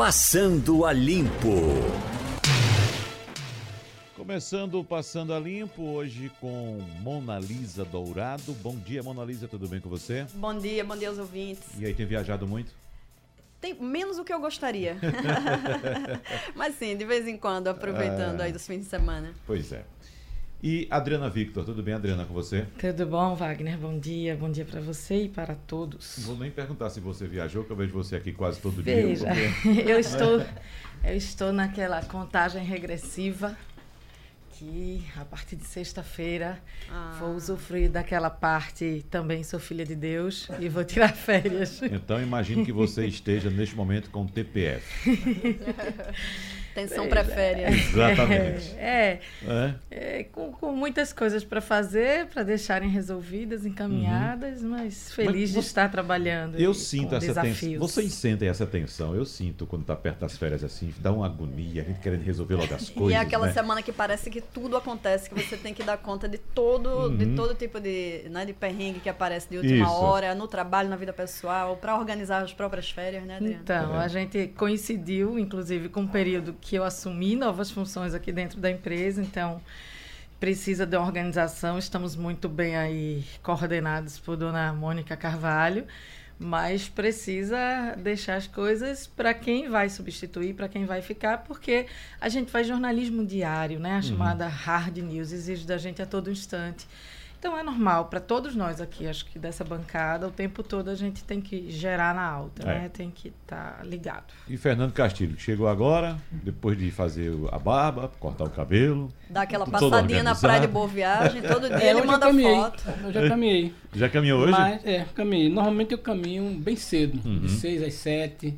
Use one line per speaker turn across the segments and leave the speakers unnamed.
Passando a Limpo.
Começando o Passando a Limpo, hoje com Mona Lisa Dourado. Bom dia, Mona Lisa, tudo bem com você?
Bom dia, bom dia aos ouvintes.
E aí, tem viajado muito?
Tem menos do que eu gostaria. Mas sim, de vez em quando, aproveitando
Ah.
aí dos fins de semana.
Pois é. E Adriana Victor, tudo bem, Adriana, com você?
Tudo bom, Wagner? Bom dia, bom dia para você e para todos.
Não vou nem perguntar se você viajou, que eu vejo você aqui quase todo
Veja,
dia. porque-
eu estou, eu estou naquela contagem regressiva que a partir de sexta-feira
Ah.
vou usufruir daquela parte também sou filha de Deus e vou tirar férias.
Então, imagino que você esteja neste momento com TPF.
Tensão pré-férias.
Exatamente.
É,
É?
é, com, com muitas coisas para fazer, para deixarem resolvidas, encaminhadas, mas feliz de
Uhum. você-
estar trabalhando.
Eu
e
sinto
com
essa tensão. Vocês sentem essa tensão? Eu sinto quando tá perto das férias assim, dá uma agonia, a gente querendo resolver logo as coisas.
e é aquela
né?
semana que parece que tudo acontece, que você tem que dar conta de todo, de todo tipo de, né, de perrengue que aparece de última
Uhum. Isso.
hora, no trabalho, na vida pessoal, para organizar as próprias férias, né, Adriana?
Então,
É.
a gente coincidiu, inclusive, com um período que eu assumi novas funções aqui dentro da empresa, então precisa de uma organização. Estamos muito bem aí coordenados por dona Mônica Carvalho, mas precisa deixar as coisas para quem vai substituir, para quem vai ficar, porque a gente faz jornalismo diário, né? A chamada hard news exige da gente a todo instante. Então é normal para todos nós aqui, acho que dessa bancada, o tempo todo a gente tem que gerar na alta,
É.
né? Tem que estar ligado.
E Fernando Castilho, que chegou agora, depois de fazer a barba, cortar o cabelo.
Dá aquela passadinha na praia de Boa Viagem, todo dia
É,
ele manda
eu caminhei.
foto.
Eu já caminhei.
Já caminhou hoje?
Mas, é, caminhei. Normalmente eu caminho bem cedo,
Uhum.
de 6 às 7.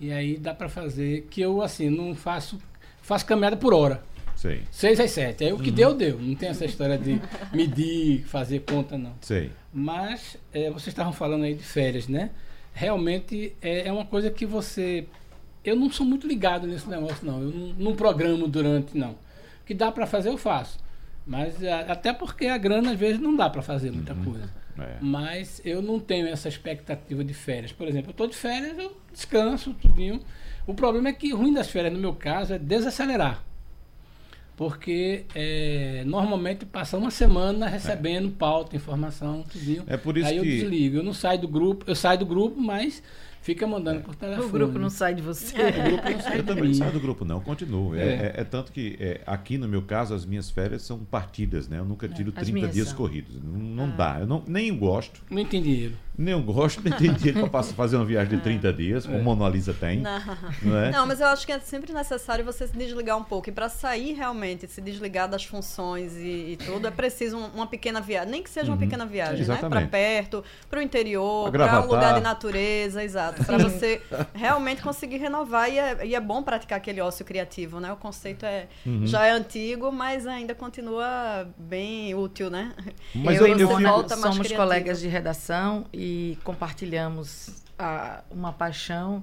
E aí dá pra fazer, que eu assim, não faço. Faço caminhada por hora.
Sei,
6 às 7. Aí o
Uhum.
que deu, deu. Não tem essa história de medir, fazer conta, não.
sei.
Mas é, vocês estavam falando aí de férias, né? Realmente é, é uma coisa que você. Eu não sou muito ligado nesse negócio, não. Eu não, não programo durante, não. O que dá pra fazer, eu faço. Mas é, até porque a grana, às vezes, não dá pra fazer muita coisa.
É.
Mas eu não tenho essa expectativa de férias. Por exemplo, eu estou de férias, eu descanso, tudinho. O problema é que o ruim das férias, no meu caso, é desacelerar. Porque é, normalmente passa uma semana recebendo pauta, informação, tudinho.
É por isso
Aí eu
que-
desligo. Eu não saio do grupo, eu saio do grupo, mas fica mandando por telefone.
O grupo não sai de você.
O grupo não sai
Eu
de
também não
mim.
saio do grupo, não, continuo. É,
É.
é- é tanto que é, aqui no meu caso as minhas férias são partidas, né? Eu nunca tiro
As
30
minhas
dias
são.
corridos. Não, não dá. Eu não, nem gosto,
Não tem dinheiro.
nem eu gosto, nem tem dinheiro para fazer uma viagem de 30 dias, como
É.
Mona Lisa tem.
Não.
Não é?
Não, mas eu acho que é sempre necessário você se desligar um pouco. E para sair realmente, se desligar das funções e, e tudo, é preciso um- uma pequena viagem. Nem que seja uma
Uhum.
pequena viagem, né? Para
Exatamente.
perto, para o interior, para um lugar de natureza, exato. Para você realmente conseguir renovar. E é, e é bom praticar aquele ócio criativo, né? O conceito é,
Uhum.
já é antigo, mas ainda continua bem útil, né?
Mas
eu,
eu,
e
eu fico-
volta mais
somos
criativa.
colegas de redação e compartilhamos a- uma paixão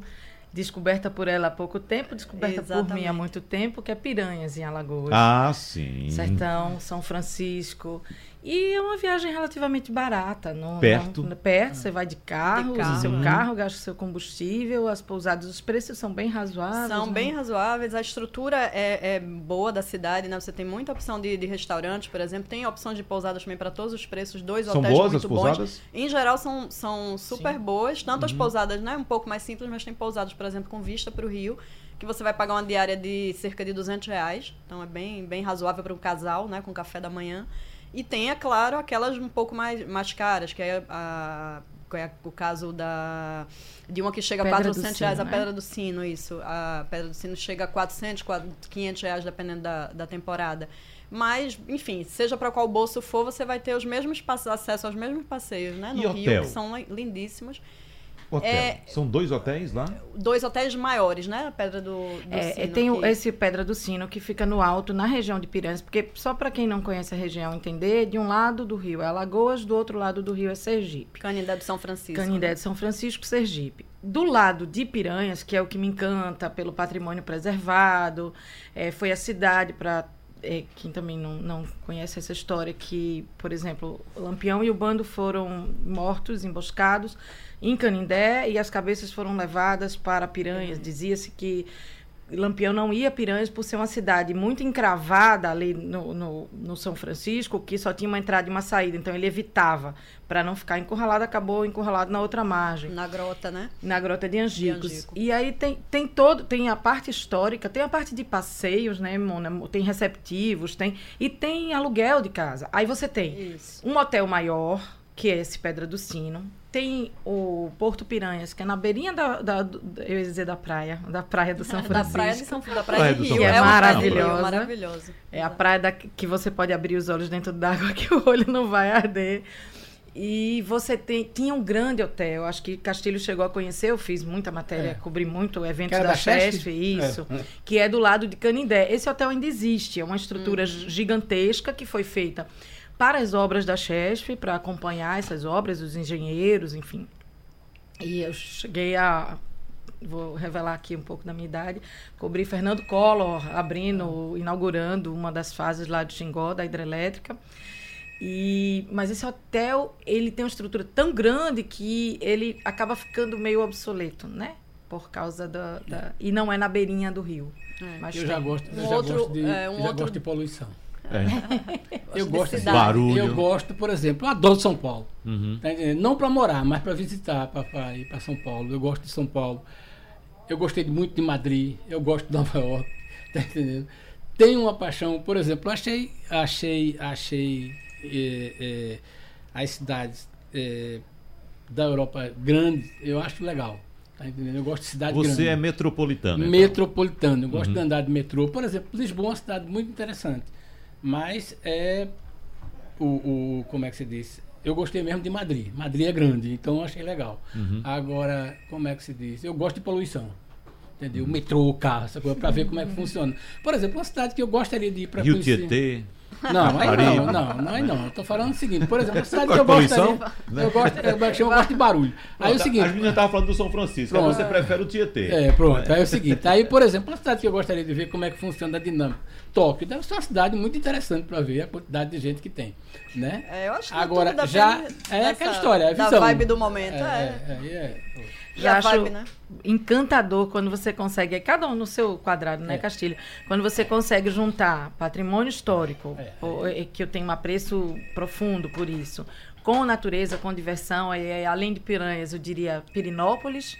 descoberta por ela há pouco tempo, descoberta por mim
Exatamente.
há muito tempo, que é Piranhas em Alagoas.
Ah, sim.
Sertão, São Francisco. E é uma viagem relativamente barata. Não,
Perto.
não- perto, você vai de carro,
De
usa
carro,
seu
né?
carro, gasta seu combustível, as pousadas, os preços são bem razoáveis.
São
não-
bem razoáveis, a estrutura é, é boa da cidade, né? Você tem muita opção de, de restaurantes, por exemplo, tem opções de pousadas também para todos os preços, dois
São
hotéis
boas
muito
as
bons.
pousadas?
Em geral são, são super
Sim.
boas, tanto as
Uhum.
pousadas, né, um pouco mais simples, mas tem pousadas, por exemplo, com vista para o Rio, que você vai pagar uma diária de cerca de 200 reais, então é bem, bem razoável para um casal, né, com café da manhã. E tem, é claro, aquelas um pouco mais, mais caras, que é a, que é o caso da de uma que chega a
Pedra do
400 reais, a
Sino, né?
Pedra do Sino, isso. A Pedra do Sino chega a 400, 400, 500 reais, dependendo da, da temporada. Mas, enfim, seja para qual bolso for, você vai ter os mesmos passe- acesso aos mesmos passeios, né? No
E
Rio,
hotel?
que são li- lindíssimos.
Hotel.
É-
São dois hotéis lá?
Dois hotéis maiores, né? A Pedra do, do
É,
Sino.
tem
que-
esse Pedra do Sino que fica no alto, na região de Piranhas, porque só para quem não conhece a região entender, de um lado do rio é Alagoas, do outro lado do rio é Sergipe.
Canindé do São Francisco.
Canindé de São Francisco, Sergipe. Do lado de Piranhas, que é o que me encanta pelo patrimônio preservado, é, foi a cidade para é, quem também não, não conhece essa história, que, por exemplo, Lampião e o bando foram mortos, emboscados em Canindé e as cabeças foram levadas para Piranhas. Dizia-se que Lampião não ia a Piranhas por ser uma cidade muito encravada ali no, no, no, São Francisco, que só tinha uma entrada e uma saída. Então ele evitava para não ficar encurralado, acabou encurralado na outra margem.
Na grota, né?
Na grota de Angicos. De Angico. E aí tem, tem todo, tem a parte histórica, tem a parte de passeios, né, Mona? Tem receptivos, tem e tem aluguel de casa. Aí você tem Isso. um hotel maior, que é esse Pedra do Sino tem o Porto Piranhas, que é na beirinha da, da, eu ia dizer da praia, da praia do São Francisco.
da praia de São da praia de Rio.
Que é, é maravilhosa.
maravilhoso.
É a praia da, que você pode abrir os olhos dentro d'água que o olho não vai arder. E você tem, tinha um grande hotel, acho que Castilho chegou a conhecer, eu fiz muita matéria, é. cobri muito eventos da, da Chesf, isso, é. que é do lado de Canindé. Esse hotel ainda existe, é uma estrutura uhum. gigantesca que foi feita para as obras da Chesf, para acompanhar essas obras, os engenheiros, enfim. E eu cheguei a vou revelar aqui um pouco da minha idade, cobri Fernando Collor abrindo, inaugurando uma das fases lá de Xingó, da hidrelétrica. E, mas esse hotel, ele tem uma estrutura tão grande que ele acaba ficando meio obsoleto, né? Por causa da... da e não é na beirinha do rio.
É. Mas eu já gosto, eu um já outro, gosto de, é, um outro... gosto de poluição.
É.
eu gosto
de barulho.
Eu gosto, por exemplo, eu adoro São Paulo. Uhum. Tá Não para morar, mas para visitar, para ir para São Paulo. Eu gosto de São Paulo. Eu gostei muito de Madrid. Eu gosto de Nova York. Tá entendendo? Tenho uma paixão, por exemplo, achei, achei, achei é, é, as cidades é, da Europa grandes. Eu acho legal. Tá entendendo? Eu gosto de cidade
Você
grande.
é metropolitano.
Então. Metropolitano. Eu gosto uhum. de andar de metrô. Por exemplo, Lisboa é uma cidade muito interessante. Mas é o, o como é que se diz? Eu gostei mesmo de Madrid. Madrid é grande, então eu achei legal. Uhum. Agora, como é que se diz? Eu gosto de poluição. Entendeu? Uhum. Metrô, carro, essa coisa, para ver como é que funciona. Por exemplo, uma cidade que eu gostaria de ir para
conhecer. Rio Tietê.
Não, aí não, não, não, aí não. Eu tô falando o seguinte, por exemplo, a cidade que eu gosto ali, eu gosto, eu, eu gosto de barulho. Aí é o seguinte. A
menina tava falando do São Francisco, pronto, aí você prefere o Tietê.
É, pronto. Aí é o seguinte, aí, por exemplo, uma cidade que eu gostaria de ver como é que funciona a dinâmica. Tóquio deve ser uma cidade muito interessante para ver a quantidade de gente que tem, né?
É, eu acho que
Agora já é aquela história, é a visão.
Da vibe do momento,
é. é, é,
já acho vibe, né? encantador quando você consegue, cada um no seu quadrado, né, é. Castilho? Quando você consegue juntar patrimônio histórico, é, é. que eu tenho um apreço profundo por isso, com natureza, com diversão, e, além de piranhas, eu diria Pirinópolis,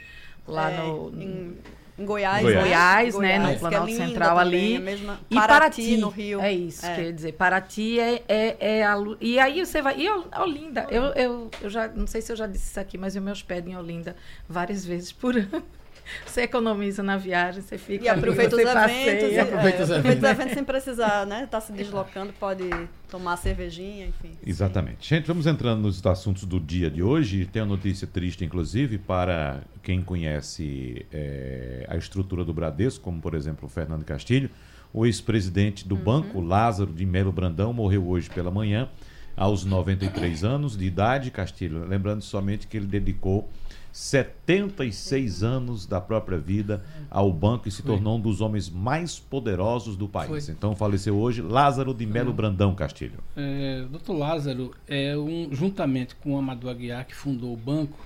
lá é, no.
Em em Goiás,
Goiás, né? Goiás, né? No Planalto é Central ali.
Mesma,
e Paraty, Paraty, no Rio. É isso, é. quer dizer, Paraty é, é, é a, E aí você vai. E Olinda, eu, eu, eu já. Não sei se eu já disse isso aqui, mas eu me hospedo em Olinda várias vezes por ano. Você economiza na viagem, você fica.
E aproveita ali, os eventos. E, aproveita, é, os, aproveita os eventos sem precisar, né? Tá se deslocando, pode tomar cervejinha, enfim.
Exatamente. Sim. Gente, vamos entrando nos assuntos do dia de hoje. Tem uma notícia triste, inclusive, para quem conhece é, a estrutura do Bradesco, como por exemplo o Fernando Castilho. O ex-presidente do uhum. banco, Lázaro de Melo Brandão, morreu hoje pela manhã, aos 93 anos de idade. Castilho, lembrando somente que ele dedicou 76 anos da própria vida ao banco e se tornou um dos homens mais poderosos do país. Foi. Então faleceu hoje Lázaro de Melo. Brandão Castilho.
É, doutor Lázaro, é um, juntamente com o Amador Aguiar, que fundou o banco,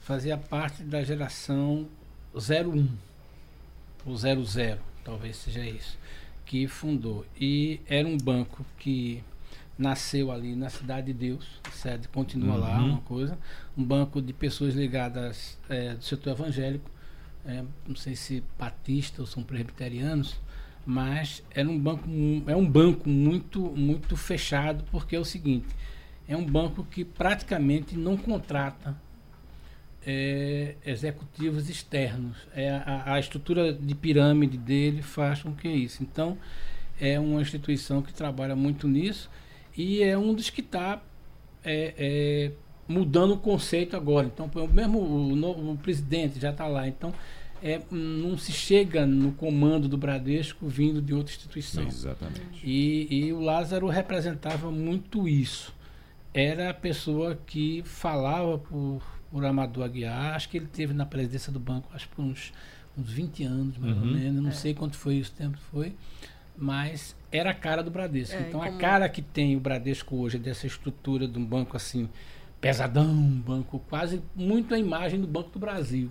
fazia parte da geração 01, ou 00, talvez seja isso, que fundou. E era um banco que nasceu ali na Cidade de Deus, sede continua uhum. lá, uma coisa, um banco de pessoas ligadas é, do setor evangélico, é, não sei se batista ou são presbiterianos, mas era um banco, é um banco muito, muito fechado, porque é o seguinte, é um banco que praticamente não contrata é, executivos externos. É a, a, estrutura de pirâmide dele faz com que isso. Então, é uma instituição que trabalha muito nisso e é um dos que está é, é, mudando o conceito agora. Então, mesmo o, o presidente já está lá. Então, é, não se chega no comando do Bradesco vindo de outra instituição.
Exatamente.
E, e o Lázaro representava muito isso. Era a pessoa que falava por, por Amador Aguiar. Acho que ele teve na presidência do banco, acho por uns, uns 20 anos, mais uhum. ou menos. Não é. sei quanto foi isso tempo foi mas era a cara do Bradesco.
É,
então a
como-
cara que tem o Bradesco hoje, dessa estrutura de um banco assim, pesadão, um banco quase muito a imagem do Banco do Brasil.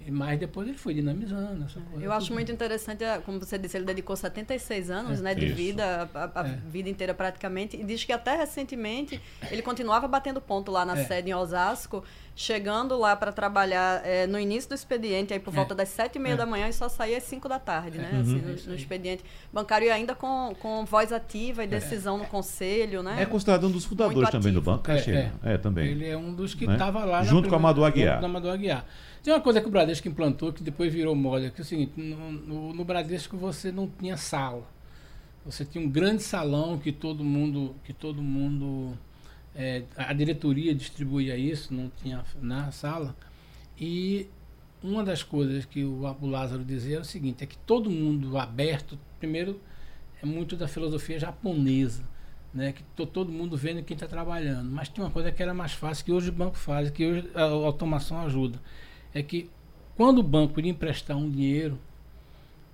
E- Mas depois ele foi dinamizando essa coisa.
Eu acho muito interessante, a- como você disse, ele dedicou 76 anos
É.
né, de
Isso.
vida, a, a- a
É.
vida inteira praticamente, e diz que até recentemente ele continuava batendo ponto lá na
É.
sede em Osasco, chegando lá para trabalhar eh, no início do expediente, aí por
É.
volta das sete e meia
É.
da manhã e só saía às 5 da tarde, né?
Uhum.
assim,
É
no, no expediente bancário e ainda com, com voz ativa e decisão no conselho, né?
É considerado um dos fundadores também do banco, Castilho. É, também.
Ele é um dos que
Né?
estava lá. na
Junto com
primeira-
Amador Aguiar.
com Amador Aguiar. Tem uma coisa que o Bradesco implantou que depois virou moda, que é o seguinte, no, no, no Bradesco você não tinha sala. Você tinha um grande salão que todo mundo, que todo mundo, é, a diretoria distribuía isso, não tinha na sala. E uma das coisas que o, o Lázaro dizia era o seguinte, é que todo mundo aberto, primeiro, é muito da filosofia japonesa, né? Que to, todo mundo vendo quem está trabalhando. Mas tinha uma coisa que era mais fácil, que hoje o banco faz, que hoje a, automação ajuda. É que quando o banco ia emprestar um dinheiro,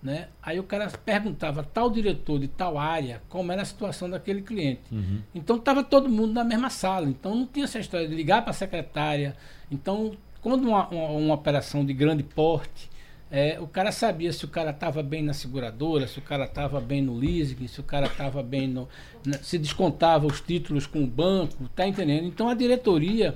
né? Aí o cara perguntava tal diretor de tal área como era a situação daquele cliente.
Uhum.
Então estava todo mundo na mesma sala. Então não tinha essa história de ligar para a secretária. Então, quando uma, uma, uma operação de grande porte, é, o cara sabia se o cara estava bem na seguradora, se o cara estava bem no leasing, se o cara estava bem no. na- se descontava os títulos com o banco, tá entendendo? Então a diretoria,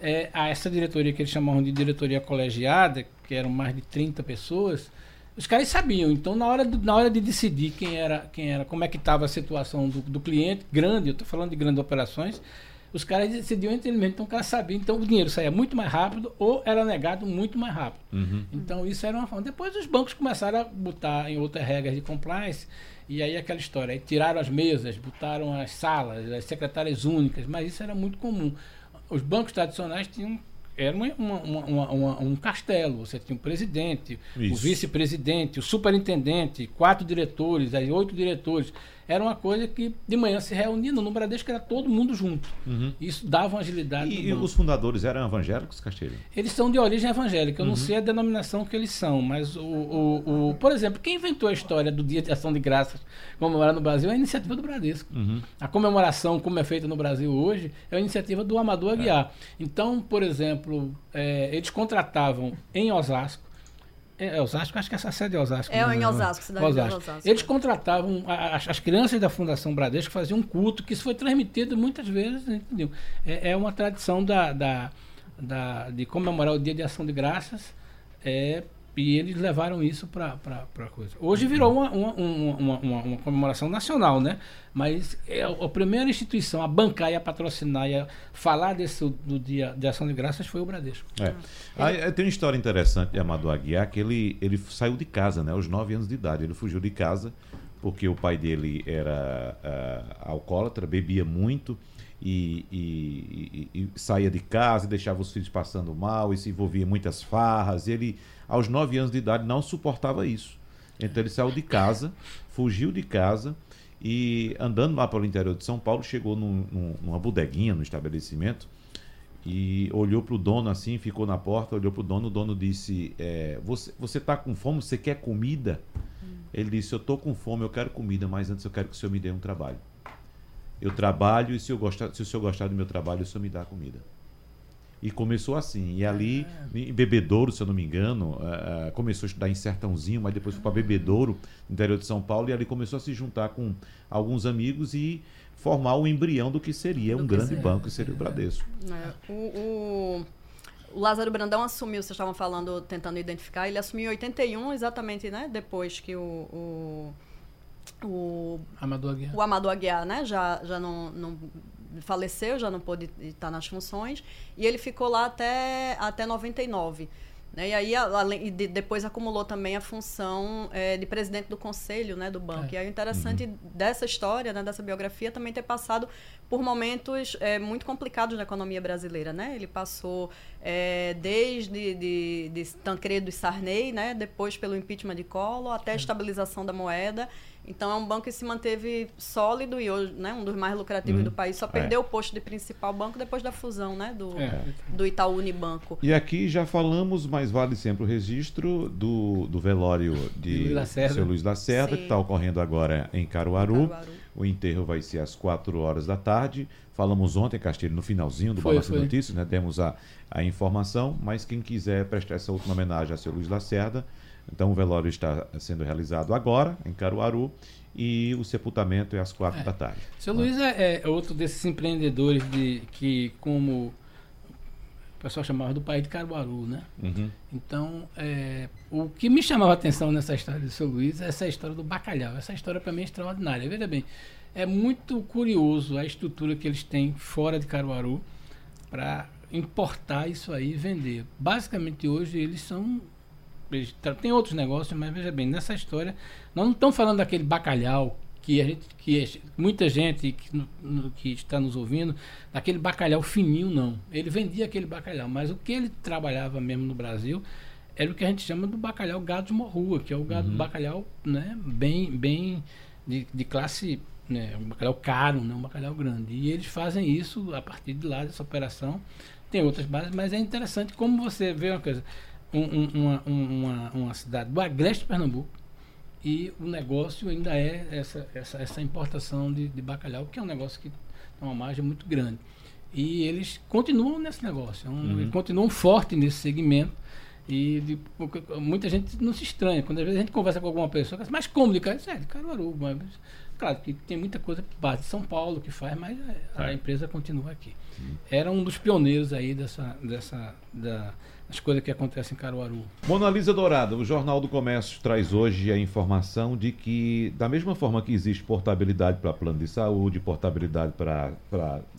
é, a essa diretoria que eles chamavam de diretoria colegiada, que eram mais de 30 pessoas, os caras sabiam. Então, na hora, de- na hora de decidir quem era, quem era, como é que estava a situação do, do cliente, grande, eu estou falando de grandes operações, os caras decidiam entre eles. Então, o cara sabia. Então, o dinheiro saía muito mais rápido ou era negado muito mais rápido.
Uhum.
Então, isso era uma forma. Depois, os bancos começaram a botar em outras regras de compliance. E aí, aquela história. Aí tiraram as mesas, botaram as salas, as secretárias únicas. Mas isso era muito comum. Os bancos tradicionais tinham. Era uma, uma- uma- um castelo. Você tinha o presidente, o
Isso.
vice-presidente, o superintendente, quatro diretores, aí oito diretores. Era uma coisa que de manhã se reuniam. No Bradesco era todo mundo junto.
Uhum.
Isso dava uma agilidade.
E, e os fundadores eram evangélicos, Castilho?
Eles são de origem evangélica. Eu
Uhum.
não sei a denominação que eles são, mas o, o, o- por exemplo, quem inventou a história do Dia de Ação de Graças comemorado no Brasil é a iniciativa do Bradesco.
Uhum.
A comemoração, como é feita no Brasil hoje, é a iniciativa do Amador Aguiar. Então, por exemplo, é, eles contratavam em Osasco. É, é Osasco, acho que essa sede é Osasco.
É
né?
em Osasco, cidade de Osasco.
Eles contratavam as, as crianças da Fundação Bradesco faziam um culto que isso foi transmitido muitas vezes, entendeu? É, é uma tradição da, da, da- de comemorar o Dia de Ação de Graças. É, e eles levaram isso para a coisa. Hoje virou uma, uma, uma, uma- uma- comemoração nacional, né? Mas é a, primeira instituição a bancar e a patrocinar e a falar desse do Dia de Ação de Graças foi o Bradesco.
É. Aí, eh, tem uma história interessante de Amador Aguiar, que ele, ele saiu de casa, né? Aos 9 anos de idade. Ele fugiu de casa porque o pai dele era ah, alcoólatra, bebia muito e, e- e- e saía de casa e deixava os filhos passando mal e se envolvia em muitas farras. E ele, aos 9 anos de idade, não suportava isso. Então ele saiu de casa, fugiu de casa e andando lá pelo interior de São Paulo, chegou num- num- numa bodeguinha, no estabelecimento, e olhou pro dono assim, ficou na porta, olhou pro dono, o dono disse: é, você, você tá com fome? Você quer comida? Ele disse: Eu tô com fome, eu quero comida, mas antes eu quero que o senhor me dê um trabalho. Eu trabalho e se, eu gostar, se o senhor gostar do meu trabalho, o senhor me dá comida. E começou assim. E ali, em Bebedouro, se eu não me engano, ah, ah, começou a estudar em Sertãozinho, mas depois foi para Bebedouro, no interior de São Paulo, e ali começou a se juntar com alguns amigos e formar o embrião do que seria
Do
um
que
grande
seria.
banco, que seria o Bradesco.
É, o, o- o Lázaro Brandão assumiu, vocês estavam falando, tentando identificar, ele assumiu em 81, exatamente, né? Depois que o, o, o,
Amador Aguiar.
o Amador Aguiar, né? Já, já não, não faleceu, já não pôde estar nas funções, e ele ficou lá até, até 99. Né? E aí, além, e de- depois acumulou também a função eh, de presidente do conselho né, do banco.
É.
E aí, o interessante dessa história, né, dessa biografia, também ter passado por momentos eh, muito complicados na economia brasileira. Né? Ele passou eh, desde de, de Tancredo e Sarney, né? depois pelo impeachment de Collor, até a estabilização da moeda Então é um banco que se manteve sólido e hoje, né, um dos mais lucrativos
Uhum.
do país. Só
É.
perdeu o posto de principal banco depois da fusão, né, do,
É.
do Itaú Unibanco.
E aqui já falamos, mas vale sempre o registro do, do velório de
Luiz Lacerda.
seu Luiz Lacerda,
Sim.
que está ocorrendo agora em Caruaru.
Caruaru.
O enterro vai ser às 4 horas da tarde. Falamos ontem, Castilho, no finalzinho do
Foi,
Balanço de. Notícias, né? Demos a, a informação, mas quem quiser prestar essa última homenagem a seu Luiz Lacerda, então o velório está sendo realizado agora, em Caruaru, e o sepultamento é às 4 da tarde.
Seu Luiz é, é outro desses empreendedores de, que, como o pessoal chamava do país de Caruaru, né?
Uhum.
Então, é, o que me chamava a atenção nessa história do seu Luiz é essa história do bacalhau. Essa história para mim é extraordinária. Veja bem, é muito curioso a estrutura que eles têm fora de Caruaru para importar isso aí e vender. Basicamente hoje eles são tem outros negócios, mas veja bem, nessa história nós não estamos falando daquele bacalhau que a gente que muita gente que, no- que está nos ouvindo, daquele bacalhau fininho não. Ele vendia aquele bacalhau, mas o que ele trabalhava mesmo no Brasil era o que a gente chama do bacalhau gado de morrua, que é o gado bacalhau, né, bem bem de, de classe, né, um bacalhau caro, né, um bacalhau grande. E eles fazem isso a partir de lá dessa operação. Tem outras bases, mas é interessante como você vê uma coisa, um- um- uma, uma, uma cidade do agreste de Pernambuco e o negócio ainda é essa, essa, essa importação de, de bacalhau, que é um negócio que tem uma margem muito grande. E eles continuam nesse negócio, é um- eles continuam forte nesse segmento. E de- muita gente não se estranha. Quando às vezes a gente conversa com alguma pessoa, fala assim, mas como de Caruaru? É, de Caruaru. Mas, claro que tem muita coisa parte de São Paulo que faz, mas a, a
É.
empresa continua aqui. Era um dos pioneiros aí dessa, dessa, da, das coisas que acontecem em Caruaru.
Mona Lisa Dourada, o Jornal do Comércio traz hoje a informação de que, da mesma forma que existe portabilidade para plano de saúde, portabilidade para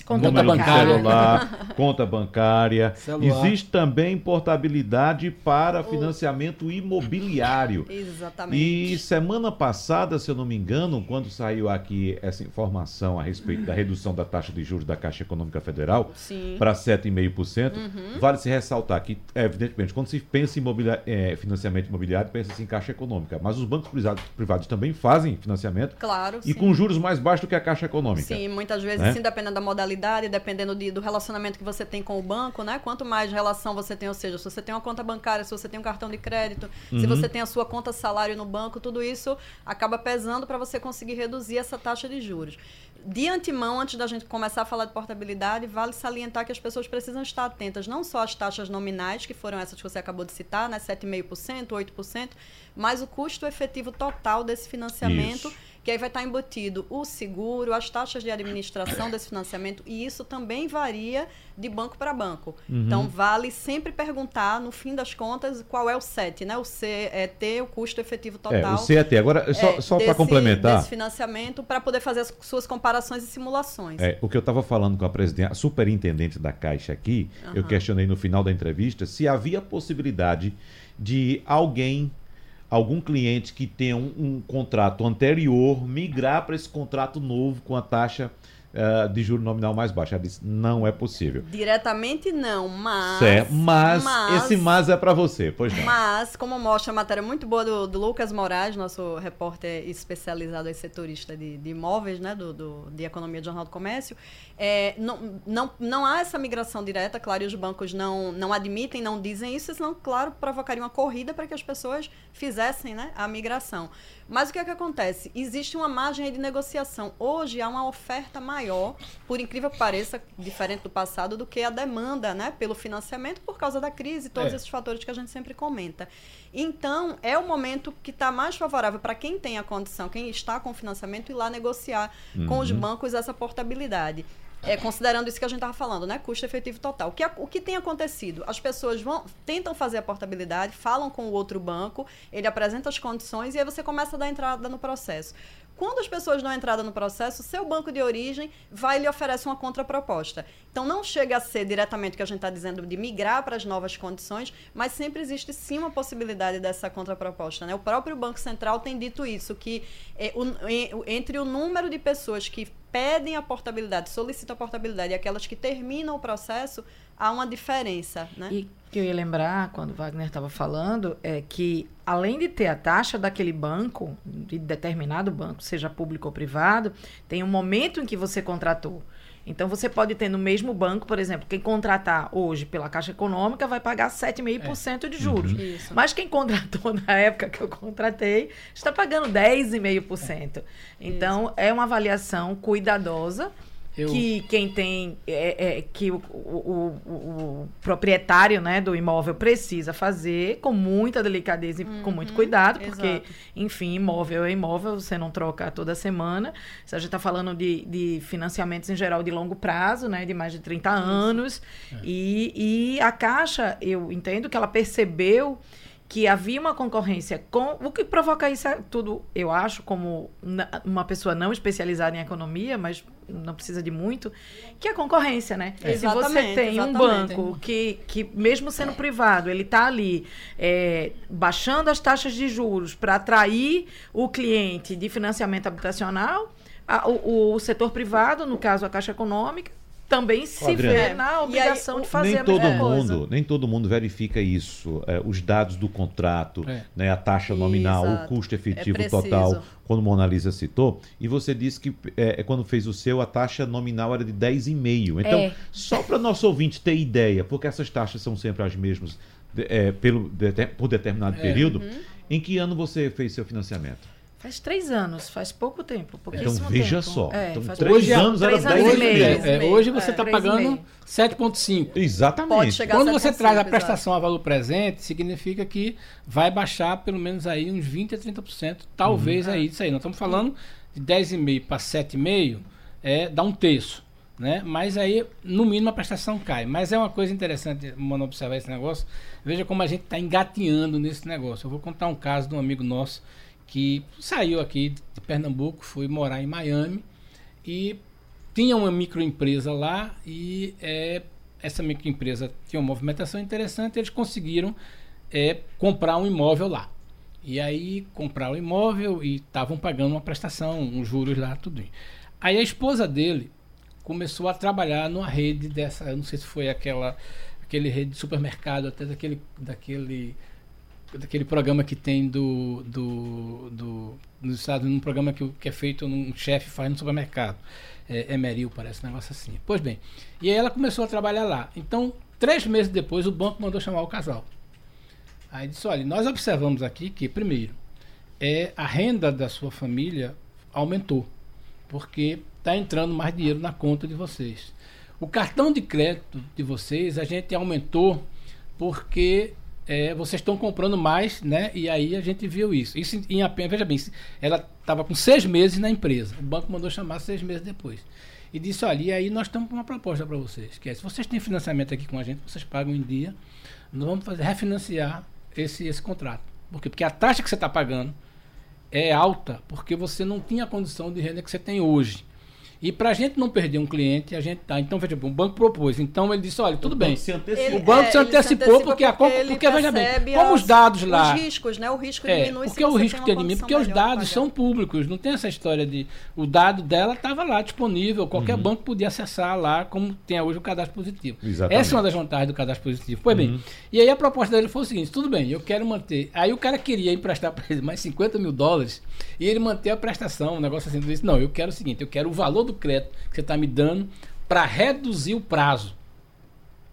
Conta
número de
bancária.
celular, conta bancária,
Celular.
existe também portabilidade para financiamento imobiliário.
Exatamente.
E semana passada, se eu não me engano, quando saiu aqui essa informação a respeito da redução da taxa de juros da Caixa Econômica Federal para 7,5%,
Uhum.
vale se ressaltar que, evidentemente, quando se pensa em eh, financiamento imobiliário, pensa-se em Caixa Econômica, mas os bancos privados, privados também fazem financiamento
Claro.
e
sim.
com juros mais baixos do que a Caixa Econômica.
Sim, muitas vezes,
né?
sim, dependendo da modalidade, dependendo de- do relacionamento que você tem com o banco, né? Quanto mais relação você tem, ou seja, se você tem uma conta bancária, se você tem um cartão de crédito,
Uhum.
se você tem a sua conta salário no banco, tudo isso acaba pesando para você conseguir reduzir essa taxa de juros. De antemão, antes da gente começar a falar de portabilidade, vale salientar que as pessoas precisam estar atentas não só às taxas nominais, que foram essas que você acabou de citar, né? 7,5%, 8%, mas o custo efetivo total desse financiamento
Isso.
Que aí vai estar embutido o seguro, as taxas de administração desse financiamento, e isso também varia de banco para banco.
Uhum.
Então, vale sempre perguntar, no fim das contas, qual é o CET, né? O C é ter o custo efetivo
É,
total.
o CET. Agora, só,
é,
só para complementar,
Desse financiamento, para poder fazer as suas comparações e simulações.
É, o que eu estava falando com a presidente, a superintendente da Caixa aqui, eu
Aham.
questionei no final da entrevista se havia possibilidade de alguém, algum cliente que tenha um, um contrato anterior, migrar para esse contrato novo com a taxa eh, de juro nominal mais baixa. Ela disse, não é possível.
Diretamente não, mas.
certo, mas, esse mas é para você, pois não.
Mas, como mostra a matéria muito boa do, do Lucas Moraes, nosso repórter especializado em setorista de, de imóveis, né, do, do- de economia do Jornal do Comércio, é, não, não, não há essa migração direta, claro, e os bancos não, não admitem, não dizem isso, senão, claro, provocaria uma corrida para que as pessoas fizessem né, a migração. Mas o que é que acontece? Existe uma margem de negociação. Hoje há uma oferta maior, por incrível que pareça, diferente do passado, do que a demanda né, pelo financiamento por causa da crise e todos
É.
esses fatores que a gente sempre comenta. Então, é o momento que está mais favorável para quem tem a condição, quem está com financiamento, ir lá negociar com os bancos essa portabilidade. É, considerando isso que a gente estava falando, né? Custo efetivo total. O que, o que tem acontecido? As pessoas vão, tentam fazer a portabilidade, falam com o outro banco, ele apresenta as condições e aí você começa a dar entrada no processo. Quando as pessoas dão entrada no processo, seu banco de origem vai lhe oferece uma contraproposta. Então não chega a ser diretamente o que a gente está dizendo de migrar para as novas condições, mas sempre existe sim uma possibilidade dessa contraproposta. Né? O próprio Banco Central tem dito isso, que em- o- entre o número de pessoas que pedem a portabilidade, solicitam a portabilidade e aquelas que terminam o processo, há uma diferença, né?
E que eu ia lembrar, quando Wagner estava falando, é que além de ter a taxa daquele banco, de determinado banco, seja público ou privado, tem um momento em que você contratou. Então você pode ter no mesmo banco, por exemplo, quem contratar hoje pela Caixa Econômica vai pagar 7,5% de juros.
Isso.
Mas quem contratou na época que eu contratei está pagando 10,5%. Então é uma avaliação cuidadosa
Eu-
que quem tem é, é, que o, o- o- o proprietário né, do imóvel precisa fazer com muita delicadeza e com muito cuidado, porque,
exato.
enfim, imóvel é imóvel, você não troca toda semana. Se a gente está falando de, de financiamentos em geral de longo prazo, né, de mais de 30 anos, e, e a Caixa, eu entendo que ela percebeu que havia uma concorrência com o que provoca isso é tudo eu acho como na- uma pessoa não especializada em economia mas não precisa de muito que é a concorrência né? Se você
Exatamente,
tem um banco que, que mesmo sendo privado ele está ali é, baixando as taxas de juros para atrair o cliente de financiamento habitacional a- o, o setor privado no caso a caixa econômica também se
Adriana.
vê
É.
na
aí,
obrigação
o-
de fazer
nem
a
todo
coisa.
mundo, nem todo mundo verifica isso. É, os dados do contrato,
É.
né, a taxa nominal, o
Exato.
custo efetivo
É
total, quando Mona Lisa citou, e você disse que é, é, quando fez o seu, a taxa nominal era de 10,5. Então,
É.
só para nosso ouvinte ter ideia, porque essas taxas são sempre as mesmas é, pelo, de- por determinado
É.
período,
Uhum.
em que ano você fez seu financiamento?
Faz três anos, faz pouco tempo.
Então veja
tempo.
só.
É,
então,
faz
três
Hoje é-
anos era
três anos e
10
meio.
meio.
É, hoje você
É.
está
Três e
pagando
meio.
7,5.
Exatamente.
Pode chegar
Quando você
7,5,
traz a prestação a valor presente, significa que vai baixar pelo menos aí uns 20 a 30%, talvez aí disso aí. Nós estamos falando de 10,5 para 7,5, é, dá um terço. Né? Mas aí, no mínimo, a prestação cai. Mas é uma coisa interessante, mano, observar esse negócio. Veja como a gente está engateando nesse negócio. Eu vou contar um caso de um amigo nosso que saiu aqui de Pernambuco, foi morar em Miami e tinha uma microempresa lá e é, essa microempresa tinha uma movimentação interessante, eles conseguiram é, comprar um imóvel lá. E aí compraram o imóvel e estavam pagando uma prestação, uns juros lá, tudo. Aí a esposa dele começou a trabalhar numa rede dessa, eu não sei se foi aquela aquele rede de supermercado, até daquele daquele daquele programa que tem do, do, do nos Estados Unidos, um programa que, que é feito num chefe faz no supermercado. É, Emeril, parece um negócio assim. Pois bem, e aí ela começou a trabalhar lá. Então, três meses depois, o banco mandou chamar o casal. Aí disse: olha, nós observamos aqui que, primeiro, é, a renda da sua família aumentou, porque está entrando mais dinheiro na conta de vocês. O cartão de crédito de vocês a gente aumentou porque é, vocês estão comprando mais, né? E aí a gente viu isso. Isso em apenas, veja bem, ela estava com seis meses na empresa. O banco mandou chamar seis meses depois. E disse, olha, e aí nós estamos com uma proposta para vocês, que é, se vocês têm financiamento aqui com a gente, vocês pagam em dia, nós vamos fazer, refinanciar esse, esse contrato. Por quê? Porque a taxa que você está pagando é alta porque você não tinha a condição de renda que você tem hoje. E para a gente não perder um cliente, a gente tá. Então, veja bem, o banco propôs. Então ele disse: olha, tudo bem.
Se antecipou.
Ele-
O banco
é,
se
ele
antecipou porque a porque, veja bem, como os dados lá-
Os riscos, né? O risco
É,
diminui
porque
se
o risco
tem
tem
uma
de mim,
condição
porque os dados são públicos, não tem essa história de. O dado dela estava lá disponível, qualquer banco podia acessar lá, como tem hoje o cadastro positivo.
Exatamente.
Essa é uma das vantagens do cadastro positivo. Pois bem, e aí a proposta dele foi o seguinte: tudo bem, eu quero manter. Aí o cara queria emprestar para ele mais 50 mil dólares e ele manter a prestação, um negócio assim. Ele disse: não, eu quero o seguinte, eu quero o valor do crédito que você está me dando para reduzir o prazo.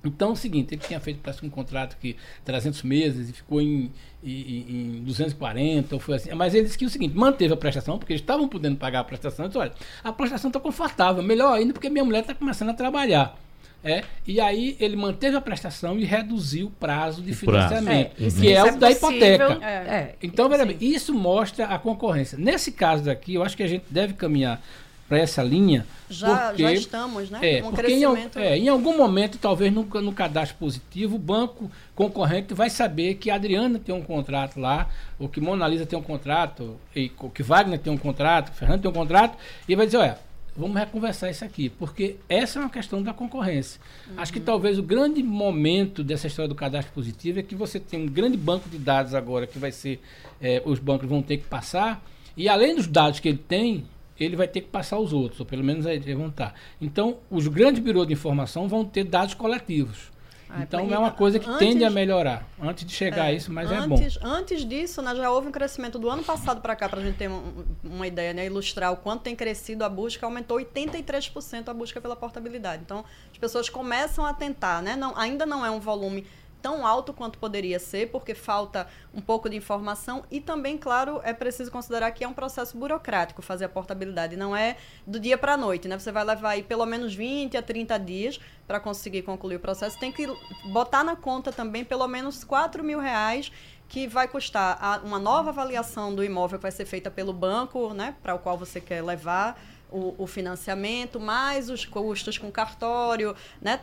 Então é o seguinte, ele tinha feito parece um contrato que 300 meses e ficou em, em, em 240, ou foi assim. Mas ele disse que o seguinte, manteve a prestação, porque eles estavam podendo pagar a prestação. Ele disse, olha, a prestação está confortável, melhor ainda porque minha mulher está começando a trabalhar. É, e aí ele manteve a prestação e reduziu o prazo de
O prazo.
financiamento,
isso-
que é
isso
o da hipoteca.
É, é,
Então, veja
sim.
bem, isso mostra a concorrência. Nesse caso daqui, eu acho que a gente deve caminhar para essa linha.
Já,
porque,
já estamos, né?
É,
um
porque em,
crescimento.
é, em algum momento, talvez no, no cadastro positivo, o banco concorrente vai saber que a Adriana tem um contrato lá, ou que Mona Lisa tem um contrato, e, ou que Wagner tem um contrato, que Fernando tem um contrato, e vai dizer, olha, vamos reconversar isso aqui, porque essa é uma questão da concorrência. Acho que talvez o grande momento dessa história do cadastro positivo é que você tem um grande banco de dados agora que vai ser, eh, os bancos vão ter que passar, e além dos dados que ele tem, ele vai ter que passar aos outros, ou pelo menos aí vão estar. Então, os grandes birôs de informação vão ter dados coletivos.
Ah,
então
e
é uma coisa que
antes-
tende a melhorar antes de chegar a isso, mas é bom.
antes, Antes disso, né, já houve um crescimento do ano passado para cá, para a gente ter um- uma ideia, né, ilustrar o quanto tem crescido a busca, aumentou 83% a busca pela portabilidade. Então, as pessoas começam a tentar, né? Não, ainda não é um volume tão alto quanto poderia ser, porque falta um pouco de informação e também, claro, é preciso considerar que é um processo burocrático fazer a portabilidade, não é do dia para a noite, né? Você vai levar aí pelo menos 20 a 30 dias para conseguir concluir o processo. Tem que botar na conta também pelo menos 4 mil reais que vai custar uma nova avaliação do imóvel que vai ser feita pelo banco, né, para o qual você quer levar o, o financiamento, mais os custos com cartório, né,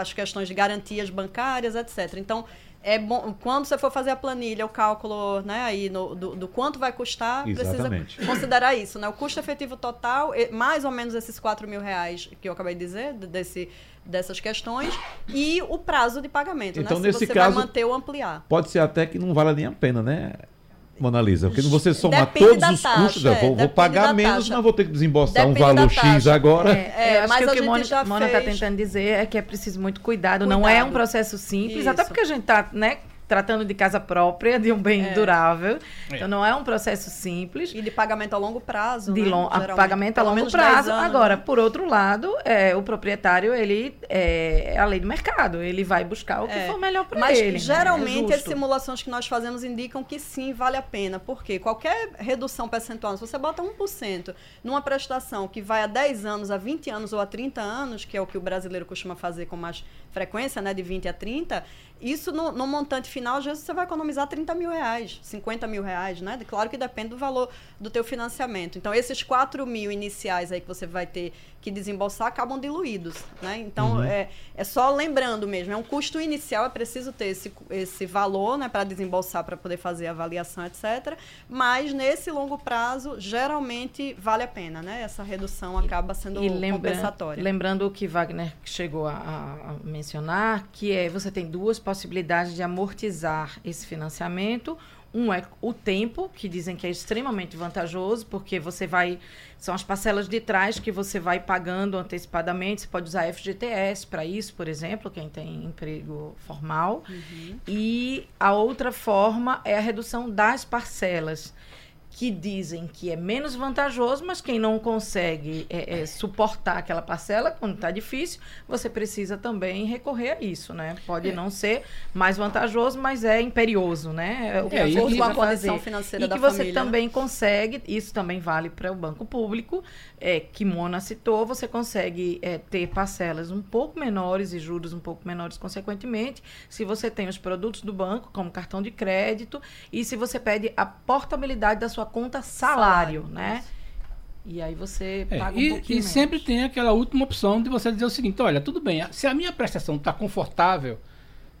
as questões de garantias bancárias, etc. Então, é bom quando você for fazer a planilha, o cálculo, né, aí no- do, do quanto vai custar,
Exatamente.
precisa considerar isso, né, o custo efetivo total, mais ou menos esses 4 mil reais que eu acabei de dizer, de- desse, dessas questões, e o prazo de pagamento,
Então,
né, se
nesse
você
caso-
vai manter ou ampliar.
Pode ser até que não vale nem a pena, né, Mona Lisa? Porque você somar
Depende
todos os
taxa,
custos, eu
é,
vou, vou pagar menos,
taxa.
mas vou ter que desembolsar um
Depende da
valor X agora.
É,
É,
eu acho
mas
que o
a
que Mônica está
fez-
tentando dizer é que é preciso muito cuidado. Não é um
Cuidado.
processo simples,
Isso.
até porque a gente está né, tratando de casa própria, de um bem
É.
durável.
É.
Então não é um processo simples.
E de pagamento a longo prazo.
De
né?
long, a pagamento a longo
menos 10
prazo.
anos,
Agora,
né?
por outro lado, é, o proprietário, ele é, é a lei do mercado. Ele vai buscar o que
É.
for melhor para
Mas
ele. né?
geralmente
É
as simulações que nós fazemos indicam que sim, vale a pena. Porque qualquer redução percentual, se você bota 1% numa prestação que vai a 10 anos, a 20 anos ou a 30 anos, que é o que o brasileiro costuma fazer com mais frequência, né, de 20 a 30, isso no, no montante final, às vezes você vai economizar 30 mil reais, 50 mil reais, né? Claro que depende do valor do teu financiamento. Então, esses 4 mil iniciais aí que você vai ter que desembolsar acabam diluídos, né? Então, é, é só lembrando mesmo, é um custo inicial, é preciso ter esse, esse valor, né, para desembolsar, para poder fazer a avaliação, etc. Mas, nesse longo prazo, geralmente vale a pena, né? Essa redução acaba sendo
E lembra,
compensatória.
lembrando o que Wagner chegou a, a- a mencionar, que é você tem duas possibilidades de amortizar esse financiamento. Um é o tempo, que dizem que é extremamente vantajoso, porque você vai. São as parcelas de trás que você vai pagando antecipadamente. Você pode usar FGTS para isso, por exemplo, quem tem emprego formal. E a outra forma é a redução das parcelas que dizem que é menos vantajoso, mas quem não consegue é, é, suportar aquela parcela, quando está difícil, você precisa também recorrer a isso, né? Pode não ser mais vantajoso, mas é imperioso, né? É o que
É,
a
e-
com condição financeira
E
da
que você
família, né?
também consegue, isso também vale para o banco público, é, que Mona citou, você consegue é, ter parcelas um pouco menores e juros um pouco menores consequentemente, se você tem os produtos do banco, como cartão de crédito, e se você pede a portabilidade da sua conta salário,
Salário,
né? E aí você
É,
paga um
e,
pouquinho
e
menos.
sempre tem aquela última opção de você dizer o seguinte: olha, tudo bem, se a minha prestação está confortável,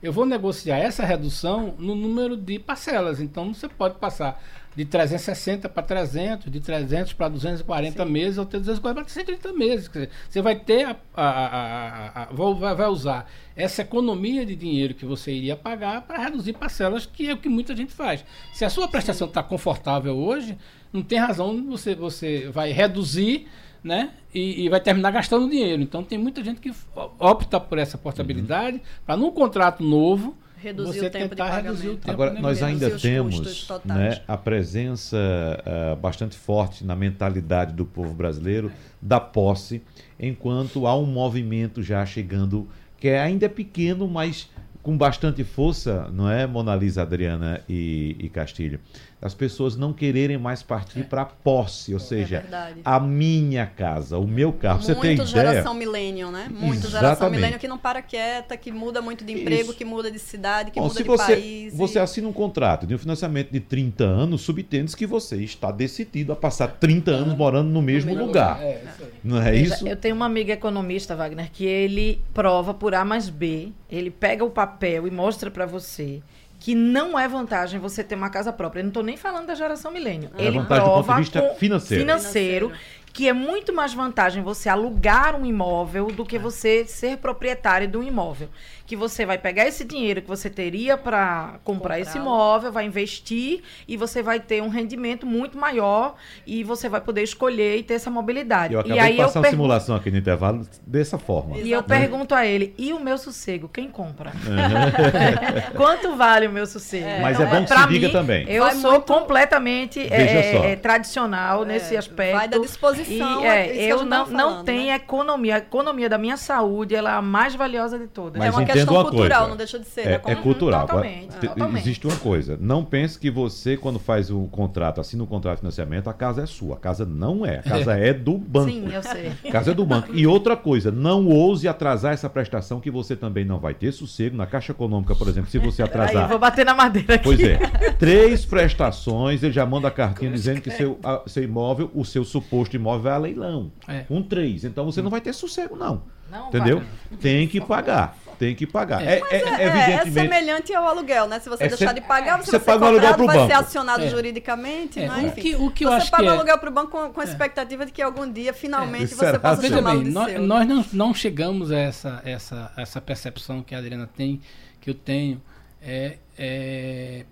eu vou negociar essa redução no número de parcelas. Então você pode passar de 360 para 300, de 300 para 240 meses, ou até 240 para 130 meses. Quer dizer, você vai ter a, a- a- a- vai, usar essa economia de dinheiro que você iria pagar para reduzir parcelas, que é o que muita gente faz. Se a sua prestação está confortável hoje, não tem razão você você vai reduzir né? E, e vai terminar gastando dinheiro. Então tem muita gente que opta por essa portabilidade para num contrato novo
Reduzir
você
o tempo de
tentar reduzir o
pagamento.
tempo
Agora,
de
nós ainda temos né, a presença ah, bastante forte na mentalidade do povo brasileiro da posse, enquanto há um movimento já chegando, que é- ainda é pequeno, mas com bastante força, não é, Mona Lisa, Adriana e, e Castilho? As pessoas não quererem mais partir para a posse, ou seja,
É
a minha casa, o meu carro. Você tem
muito
ideia?
geração millennial, né? Muito geração
Exatamente.
millennial que não para quieta, que muda muito de emprego,
Isso.
que muda de cidade, que
Bom,
muda
se
de
você,
país. e-
você assina um contrato de um financiamento de 30 anos, subtende que você está decidido a passar 30 anos morando no mesmo
mesmo
lugar.
É, isso aí.
Não é
Veja,
isso?
Eu tenho uma amiga economista, Wagner, que ele prova por A mais B, ele pega o papel e mostra para você que não é vantagem você ter uma casa própria. Eu não estou nem falando da geração milênio.
É
ele
vantagem do ponto de
prova
vista financeiro.
financeiro que é muito mais vantagem você alugar um imóvel do que você ser proprietário de um imóvel. Que você vai pegar esse dinheiro que você teria para comprar esse
Comprá-lo.
imóvel, vai investir e você vai ter um rendimento muito maior e você vai poder escolher e ter essa mobilidade.
Eu
e
acabei
aí
de passar
eu
uma
pergunto-
simulação aqui no intervalo dessa forma.
e eu pergunto a ele, e o meu sossego, quem compra? Quanto vale o meu sossego?
Mas é bom que
Pra
se diga
mim,
também.
Eu
Vai
sou
muito-
completamente é, é, tradicional nesse aspecto.
vai da disposição,
E,
é
é,
que
eu não,
tava
não
falando,
tenho
né?
economia. A economia da minha saúde ela é a mais valiosa de todas.
Mas
é uma
entenda uma
cultural,
coisa.
não deixa de ser.
É,
né?
é cultural. Agora,
Totalmente,
te-
totalmente.
Existe uma coisa. Não pense que você, quando faz o contrato, assina o contrato de financiamento, a casa é sua. A casa não é. A casa é do banco.
Sim, eu sei.
A casa é do banco. E outra coisa, não ouse atrasar essa prestação que você também não vai ter sossego na Caixa Econômica, por exemplo, se você
Aí,
atrasar.
vou bater na madeira aqui.
Pois é. Três prestações, ele já manda a cartinha dizendo que seu, a- seu imóvel, o seu suposto imóvel vai a leilão.
É.
Com três. Então você não vai ter sossego, não.
Não
Entendeu?
vai.
Tem que pagar. Tem que pagar. É,
Mas
é-
é, é, é semelhante ao aluguel, né? Se você
É
deixar
se-
de pagar, você,
você
vai ser
paga o aluguel pro
vai ser
banco.
acionado
É.
juridicamente,
É,
né?
o que- o que eu
você
acho
paga
que
o
é-
aluguel pro banco com, com a expectativa de que algum dia, finalmente, você possa.
Veja bem,
de
nós,
seu.
nós não, não chegamos a essa, essa, essa percepção que a Adriana tem, que eu tenho, é, é,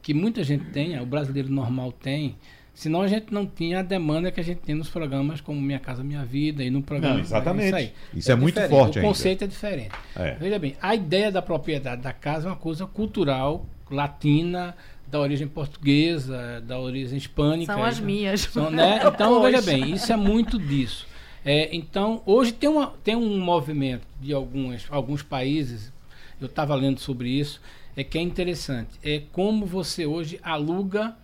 que muita gente tem, o brasileiro normal tem, senão a gente não tinha a demanda que a gente tem nos programas como Minha Casa Minha Vida e no programa.
Não, exatamente.
Isso, aí.
Isso é muito
diferente,
forte
O
ainda.
conceito é diferente.
É.
Veja bem, a ideia da propriedade da casa é uma coisa cultural, latina, da origem portuguesa, da origem hispânica.
São as minhas.
São, né? Então, veja bem, isso é muito disso. É, então, hoje tem, uma, tem um movimento de algumas, alguns países, eu estava lendo sobre isso, é que é interessante. É como você hoje aluga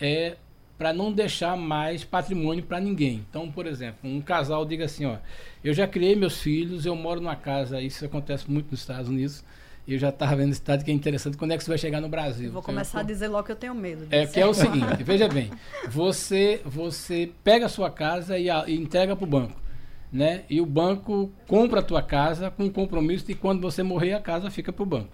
é, para não deixar mais patrimônio para ninguém. Então, por exemplo, um casal diga assim, ó, eu já criei meus filhos, eu moro numa casa, isso acontece muito nos Estados Unidos, e eu já estava vendo esse estado que é interessante, quando é que isso vai chegar no Brasil?
Vou
Então,
começar a dizer logo que eu tenho medo.
é
disso.
que é o seguinte, veja bem, você você pega a sua casa e, a- e entrega para o banco, né? E o banco compra a tua casa com o compromisso de quando você morrer a casa fica para o banco,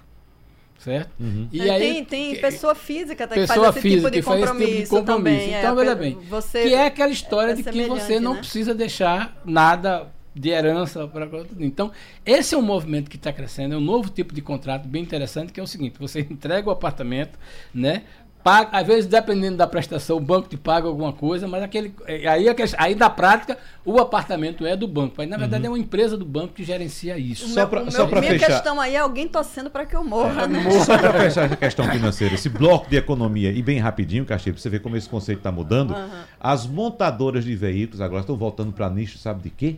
certo? E
É,
aí
tem, tem pessoa física até que
pessoa
faz esse tipo
física
de
que faz esse
compromisso,
tipo de compromisso.
também.
Então
é,
veja bem,
você
que é aquela história
é
de que você não
né?
precisa deixar nada de herança para então esse é um movimento que está crescendo é um novo tipo de contrato bem interessante que é o seguinte você entrega o apartamento né paga, às vezes dependendo da prestação o banco te paga alguma coisa mas aquele é, aí é aí na prática o apartamento é do banco aí na verdade é uma empresa do banco que gerencia isso
Só
meu-
pra
minha
fechar.
questão aí é alguém torcendo para que eu morra, né?
Só para fechar essa questão financeira, esse bloco de economia, e bem rapidinho, Castilho, para você ver como esse conceito está mudando. As montadoras de veículos agora estão voltando para nicho, sabe de quê?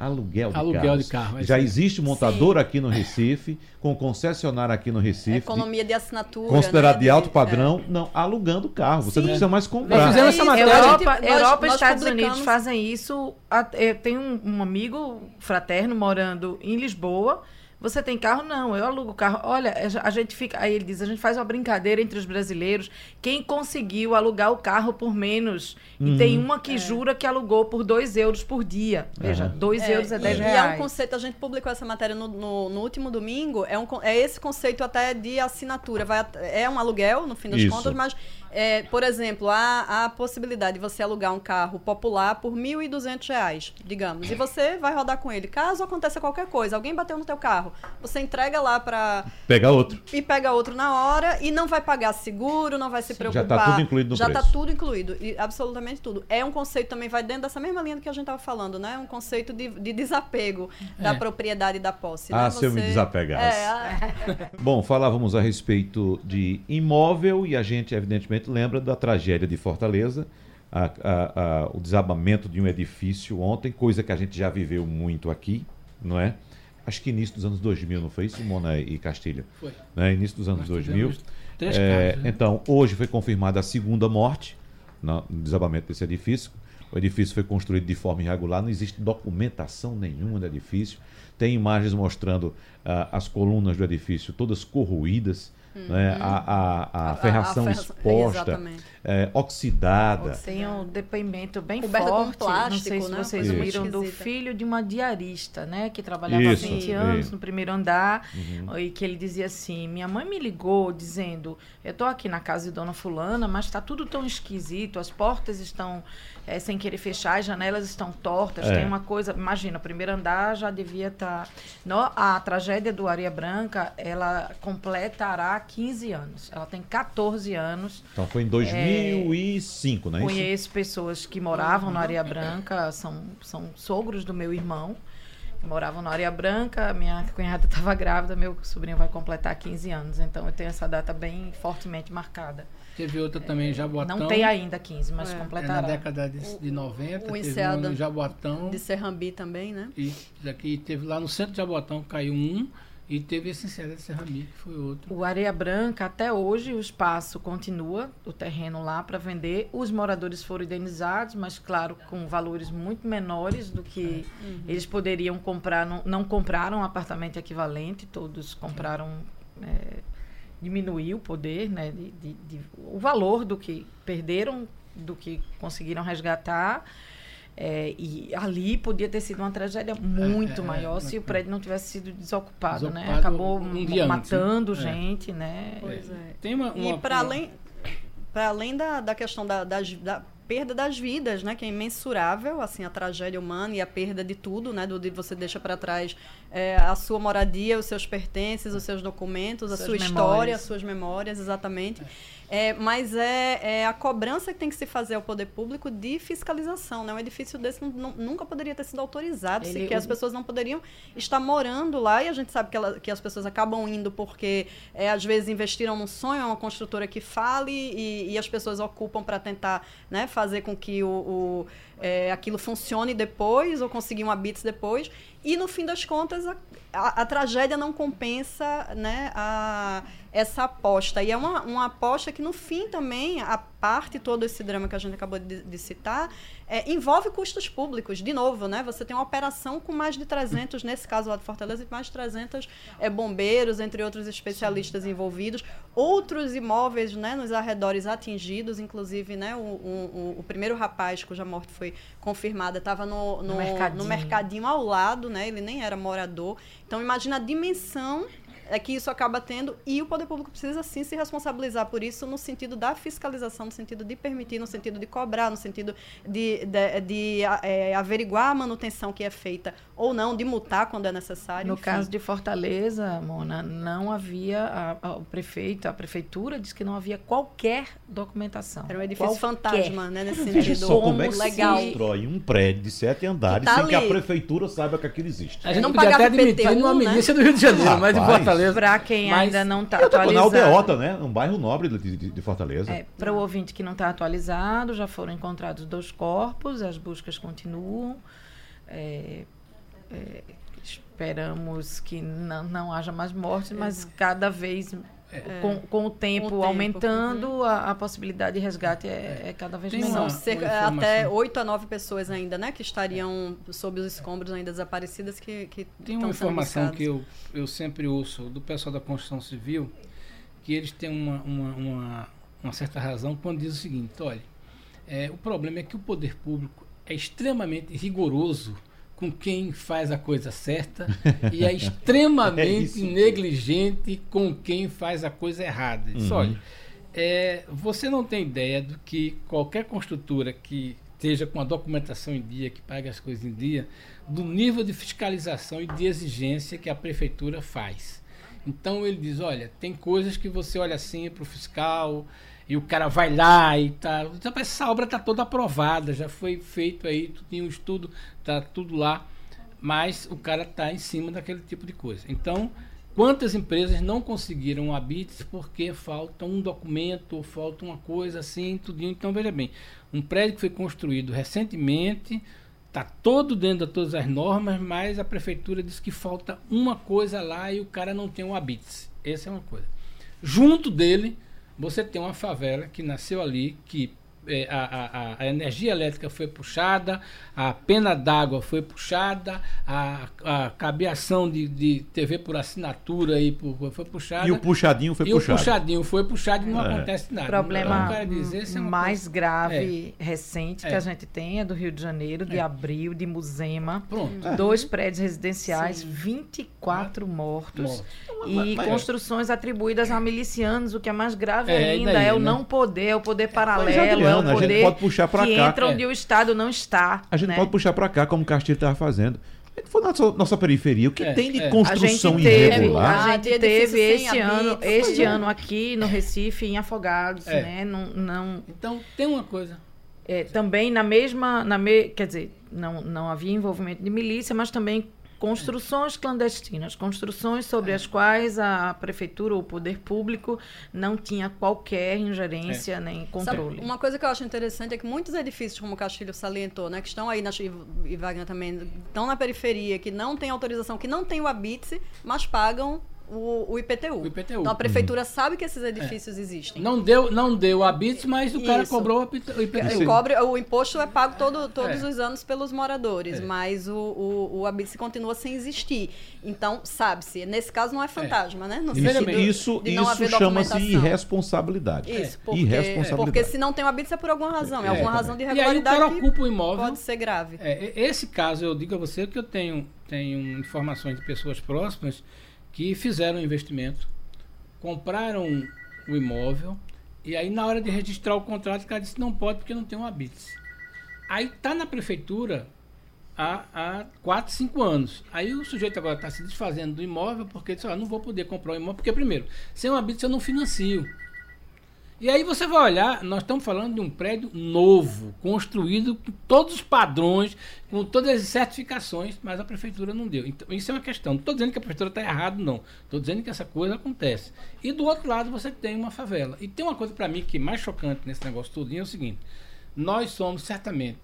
Aluguel de
Aluguel
carros.
de carro, é
Já
aí.
existe montadora aqui no Recife, com concessionária aqui no Recife.
Economia de assinatura.
Considerado
né?
de alto
é.
padrão, não, alugando carro. Você
Sim.
não precisa mais
Nós
comprar.
fizemos essa
É
matéria.
Europa,
nós-
Europa e
nós
Estados
publicamos-
Unidos fazem isso. Eu tenho um, um amigo fraterno morando em Lisboa. Você tem carro? Não, eu alugo carro. Olha, a gente fica. Aí ele diz: a gente faz uma brincadeira entre os brasileiros. Quem conseguiu alugar o carro por menos? E tem
Uhum.
uma que jura que alugou por 2 euros por dia. Veja,
Aham.
2 euros é 10
e,
reais.
E é um conceito, a gente publicou essa matéria no, no- no último domingo, é, um, é esse conceito até de assinatura. Vai, é um aluguel, no fim das
Isso.
contas, mas, é, por exemplo, há a possibilidade de você alugar um carro popular por 1.200 reais, digamos, e você vai rodar com ele. Caso aconteça qualquer coisa, alguém bateu no teu carro, você entrega lá para
Pega outro.
e pega outro na hora e não vai pagar seguro, não vai se preocupar.
Já tá tudo incluído no
Já
preço.
tá tudo incluído, e absolutamente tudo. É um conceito também, vai dentro dessa mesma linha do que a gente estava falando, né? Um conceito de, de desapego da
É.
propriedade e da posse.
Ah,
né?
se eu me desapegasse.
É, a-
Bom, falávamos a respeito de imóvel e a gente, evidentemente, lembra da tragédia de Fortaleza, a- a- a- o desabamento de um edifício ontem, coisa que a gente já viveu muito aqui, não é? Acho que início dos anos 2000, não foi isso, Mona e Castilho?
Foi.
Né? Início dos anos
Nós
2000.
tivemos três
É,
casos, né?
Então, hoje foi confirmada a segunda morte no desabamento desse edifício. O edifício foi construído de forma irregular, não existe documentação nenhuma do edifício. Tem imagens mostrando ah, as colunas do edifício todas corroídas, né? a, a, a ferração
ferra-
exposta.
Exatamente.
É, oxidada.
Tem um depoimento bem
Coberta com
forte, não
plástico,
sei se
né?
vocês
muito
viram, do filho de uma diarista, né? Que trabalhava
Isso,
há 20
é.
anos no primeiro andar.
Uhum.
E que ele dizia assim, minha mãe me ligou dizendo, eu tô aqui na casa de Dona Fulana, mas está tudo tão esquisito, as portas estão eh, sem querer fechar, as janelas estão tortas,
É.
tem uma coisa, imagina, o primeiro andar já devia estar... A tragédia do Areia Branca, ela completará 15 anos. Ela tem 14 anos.
Então foi em 2005, não é isso?
Conheço pessoas que moravam na Areia Branca, são, são sogros do meu irmão, que moravam na Areia Branca. Minha cunhada estava grávida, meu sobrinho vai completar 15 anos, então eu tenho essa data bem fortemente marcada.
Teve outra também, Jaboatão.
Não tem ainda 15, mas
É.
É, na
completará.
década de, de 90,
o
teve
Enseada
um em Jaboatão.
De Serrambi também, né?
E daqui teve lá no centro de Jaboatão, caiu um. E teve esse Enseada de Serrambi, que foi outro.
O Areia Branca, até hoje, o espaço continua, o terreno lá para vender. Os moradores foram indenizados, mas, claro, com valores muito menores do que eles poderiam comprar. Não, não compraram um apartamento equivalente, todos compraram. é, diminuiu o poder, né, de, de- de- o valor do que perderam, do que conseguiram resgatar. É, e ali podia ter sido uma tragédia muito
é, é,
maior se
é.
o prédio não tivesse sido desocupado, né?
Desocupado
Acabou
um dia antes, né?
matando
É.
gente, né?
Pois é.
Tem uma,
E
uma-
para
uma-
além, para além da, da questão da, das- da perda das vidas, né, que é imensurável, assim, a tragédia humana e a perda de tudo, né, do de você deixa para trás é, a sua moradia, os seus pertences, os seus documentos, a
Suas
sua
memórias.
história, as suas memórias, exatamente. É, mas é, é a cobrança que tem que se fazer ao poder público de fiscalização, né? Um edifício desse nu- nu- nunca poderia ter sido autorizado,
Ele-
sequer as pessoas não poderiam estar morando lá e a gente sabe que, ela- que as pessoas acabam indo porque é, às vezes investiram num sonho, é uma construtora que fale e, e as pessoas ocupam para tentar né, fazer com que o, o, é, aquilo funcione depois ou conseguir um habits depois. E no fim das contas, a, a- a tragédia não compensa né, a, essa aposta. E é uma, uma aposta que, no fim, também, a parte todo esse drama que a gente acabou de, de citar, é, envolve custos públicos. De novo, né? Você tem uma operação com mais de 300, nesse caso lá de Fortaleza, mais de 300 é, bombeiros, entre outros especialistas envolvidos. Outros imóveis né, nos arredores atingidos, inclusive né, o, o, o- o primeiro rapaz cuja morte foi confirmada estava no, no,
No mercadinho.
no mercadinho ao lado, né? Ele nem era morador. Então imagina a dimensão é que isso acaba tendo e o poder público precisa sim se responsabilizar por isso no sentido da fiscalização, no sentido de permitir, no sentido de cobrar, no sentido de, de, de, é, averiguar a manutenção que é feita ou não, de multar quando é necessário.
No
enfim.
caso de Fortaleza, Mona, não havia a- a- o prefeito, a prefeitura disse que não havia qualquer documentação.
era um edifício
Qualquer.
fantasma, né? Nesse
Veja
sentido
só como é que
legal.
se constrói um prédio de sete andares
tá
sem que a
ali.
prefeitura saiba que aquilo existe.
A gente
Não
podia até admitir
IPTU,
numa
né?
milícia do Rio de Janeiro, mas de
Rapaz.
Fortaleza.
Para quem
Mas-
ainda não está
Eu tô na
atualizado.
Aldeota, né? Um bairro nobre de, de- de Fortaleza.
É, para o ouvinte que não está atualizado, já foram encontrados dois corpos, as buscas continuam. É, é, esperamos que não, não haja mais mortes, mas cada vez com, com o tempo
Com o tempo,
aumentando, a, a possibilidade de resgate é, é cada vez
Tem
menor.
São
uma-
cerca,
uma
até
informação.
8 a 9 pessoas ainda, né? Que estariam sob os escombros ainda desaparecidas que, que
Tem uma informação que eu, eu sempre ouço do pessoal da construção civil, que eles têm uma, uma, uma, uma certa razão quando diz o seguinte, olha, é, o problema é que o poder público é extremamente rigoroso com quem faz a coisa certa e é
É
extremamente
isso.
negligente com quem faz a coisa errada. Diz,
Uhum.
olha, é, você não tem ideia do que qualquer construtora que esteja com a documentação em dia, que pague as coisas em dia, do nível de fiscalização e de exigência que a prefeitura faz. Então ele diz, olha, tem coisas que você olha assim para o fiscal e o cara vai lá e tá, "Então, essa obra está toda aprovada, já foi feito aí, tinha um estudo, tá tudo lá, mas o cara está em cima daquele tipo de coisa. Então, quantas empresas não conseguiram o habites porque falta um documento ou falta uma coisa assim, tudinho. Então, veja bem, um prédio que foi construído recentemente, está todo dentro de todas as normas, mas a prefeitura diz que falta uma coisa lá e o cara não tem o habites. Essa é uma coisa. Junto dele, você tem uma favela que nasceu ali, que a, a, a, energia elétrica foi puxada, a pena d'água foi puxada, a, a cabeação de, de TV por assinatura aí foi puxada.
E o puxadinho foi
e
puxado.
o puxadinho foi puxado e não é. acontece nada.
O problema dizer, é mais coisa... grave,
é.
recente, que
É.
a gente tem é do Rio de Janeiro, de abril, de Muzema.
Pronto.
Dois prédios residenciais,
Sim.
24 mortos.
Mortos.
E
Mas- mas-
construções atribuídas a milicianos, o que é mais grave
É,
ainda
daí,
é o
né?
não poder, é o poder paralelo, é
Adriana,
o
a gente pode puxar pra
que
cá.
entra onde
É.
o Estado não está.
A gente
né?
pode puxar para cá, como o Castilho estava fazendo. A for na nossa, nossa periferia, o que
É,
tem de
é.
A
construção
gente teve,
irregular?
a gente
Ah,
teve este ano, este ano aqui no Recife, em Afogados,
É.
né? Não, não,
Então, tem uma coisa.
é, também na mesma, na me, quer dizer, não, não havia envolvimento de milícia, mas também construções clandestinas, construções sobre as quais a prefeitura ou o poder público não tinha qualquer ingerência nem
Sabe,
controle.
uma coisa que eu acho interessante é que muitos edifícios, como o Castilho salientou, né, que estão aí, na, e Wagner também, estão na periferia, que não tem autorização, que não tem o habite, mas pagam o, o IPTU.
O IPTU.
Então a prefeitura sabe que esses edifícios existem.
Não deu, não deu habits, mas o cara
Isso.
cobrou o IPTU.
Cobre, o imposto é pago todo, todos
É.
os anos pelos moradores,
É.
mas o, o, o habite continua sem existir. Então, sabe-se, nesse caso não é fantasma, né? No
Isso, isso, isso chama-se irresponsabilidade.
Isso,
É.
porque,
Irresponsabilidade.
porque se não tem o habite é por alguma razão, é,
É,
alguma razão de
E aí o
irregularidade
cara ocupa o imóvel.
pode ser grave.
É, esse caso, eu digo a você que eu tenho, tenho informações de pessoas próximas que fizeram um investimento, compraram o imóvel, e aí na hora de registrar o contrato, o cara disse não pode porque não tem um habite. Aí tá na prefeitura há, há 4, 5 anos. Aí o sujeito agora está se desfazendo do imóvel porque disse, ó, não vou poder comprar o imóvel, porque primeiro, sem um habite eu não financio. E aí você vai olhar, nós estamos falando de um prédio novo, construído com todos os padrões, com todas as certificações, mas a prefeitura não deu. Então, isso é uma questão. Não estou dizendo que a prefeitura está errado, não. Estou dizendo que essa coisa acontece. E do outro lado você tem uma favela. E tem uma coisa para mim que é mais chocante nesse negócio todo é o seguinte: nós somos certamente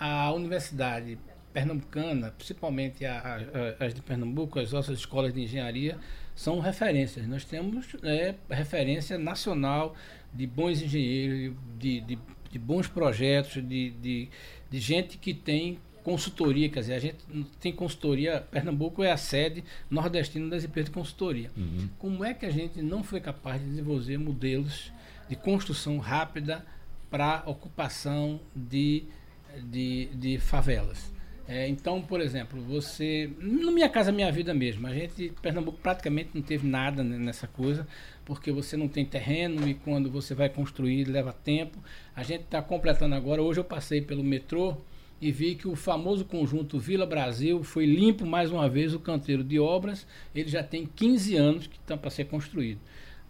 a universidade pernambucana, principalmente a- a- as de Pernambuco, as nossas escolas de engenharia, são referências. Nós temos é, referência nacional de bons engenheiros, de, de, de bons projetos, de, de, de gente que tem consultoria, quer dizer, a gente tem consultoria, Pernambuco é a sede nordestina das empresas de consultoria. Como é que a gente não foi capaz de desenvolver modelos de construção rápida para ocupação de, de, de favelas? É, então, por exemplo, você. No Minha Casa Minha Vida mesmo, a gente, Pernambuco praticamente não teve nada nessa coisa, porque você não tem terreno e quando você vai construir leva tempo. A gente está completando agora. Hoje eu passei pelo metrô e vi que o famoso conjunto Vila Brasil foi limpo mais uma vez o canteiro de obras. Ele já tem 15 anos que está para ser construído.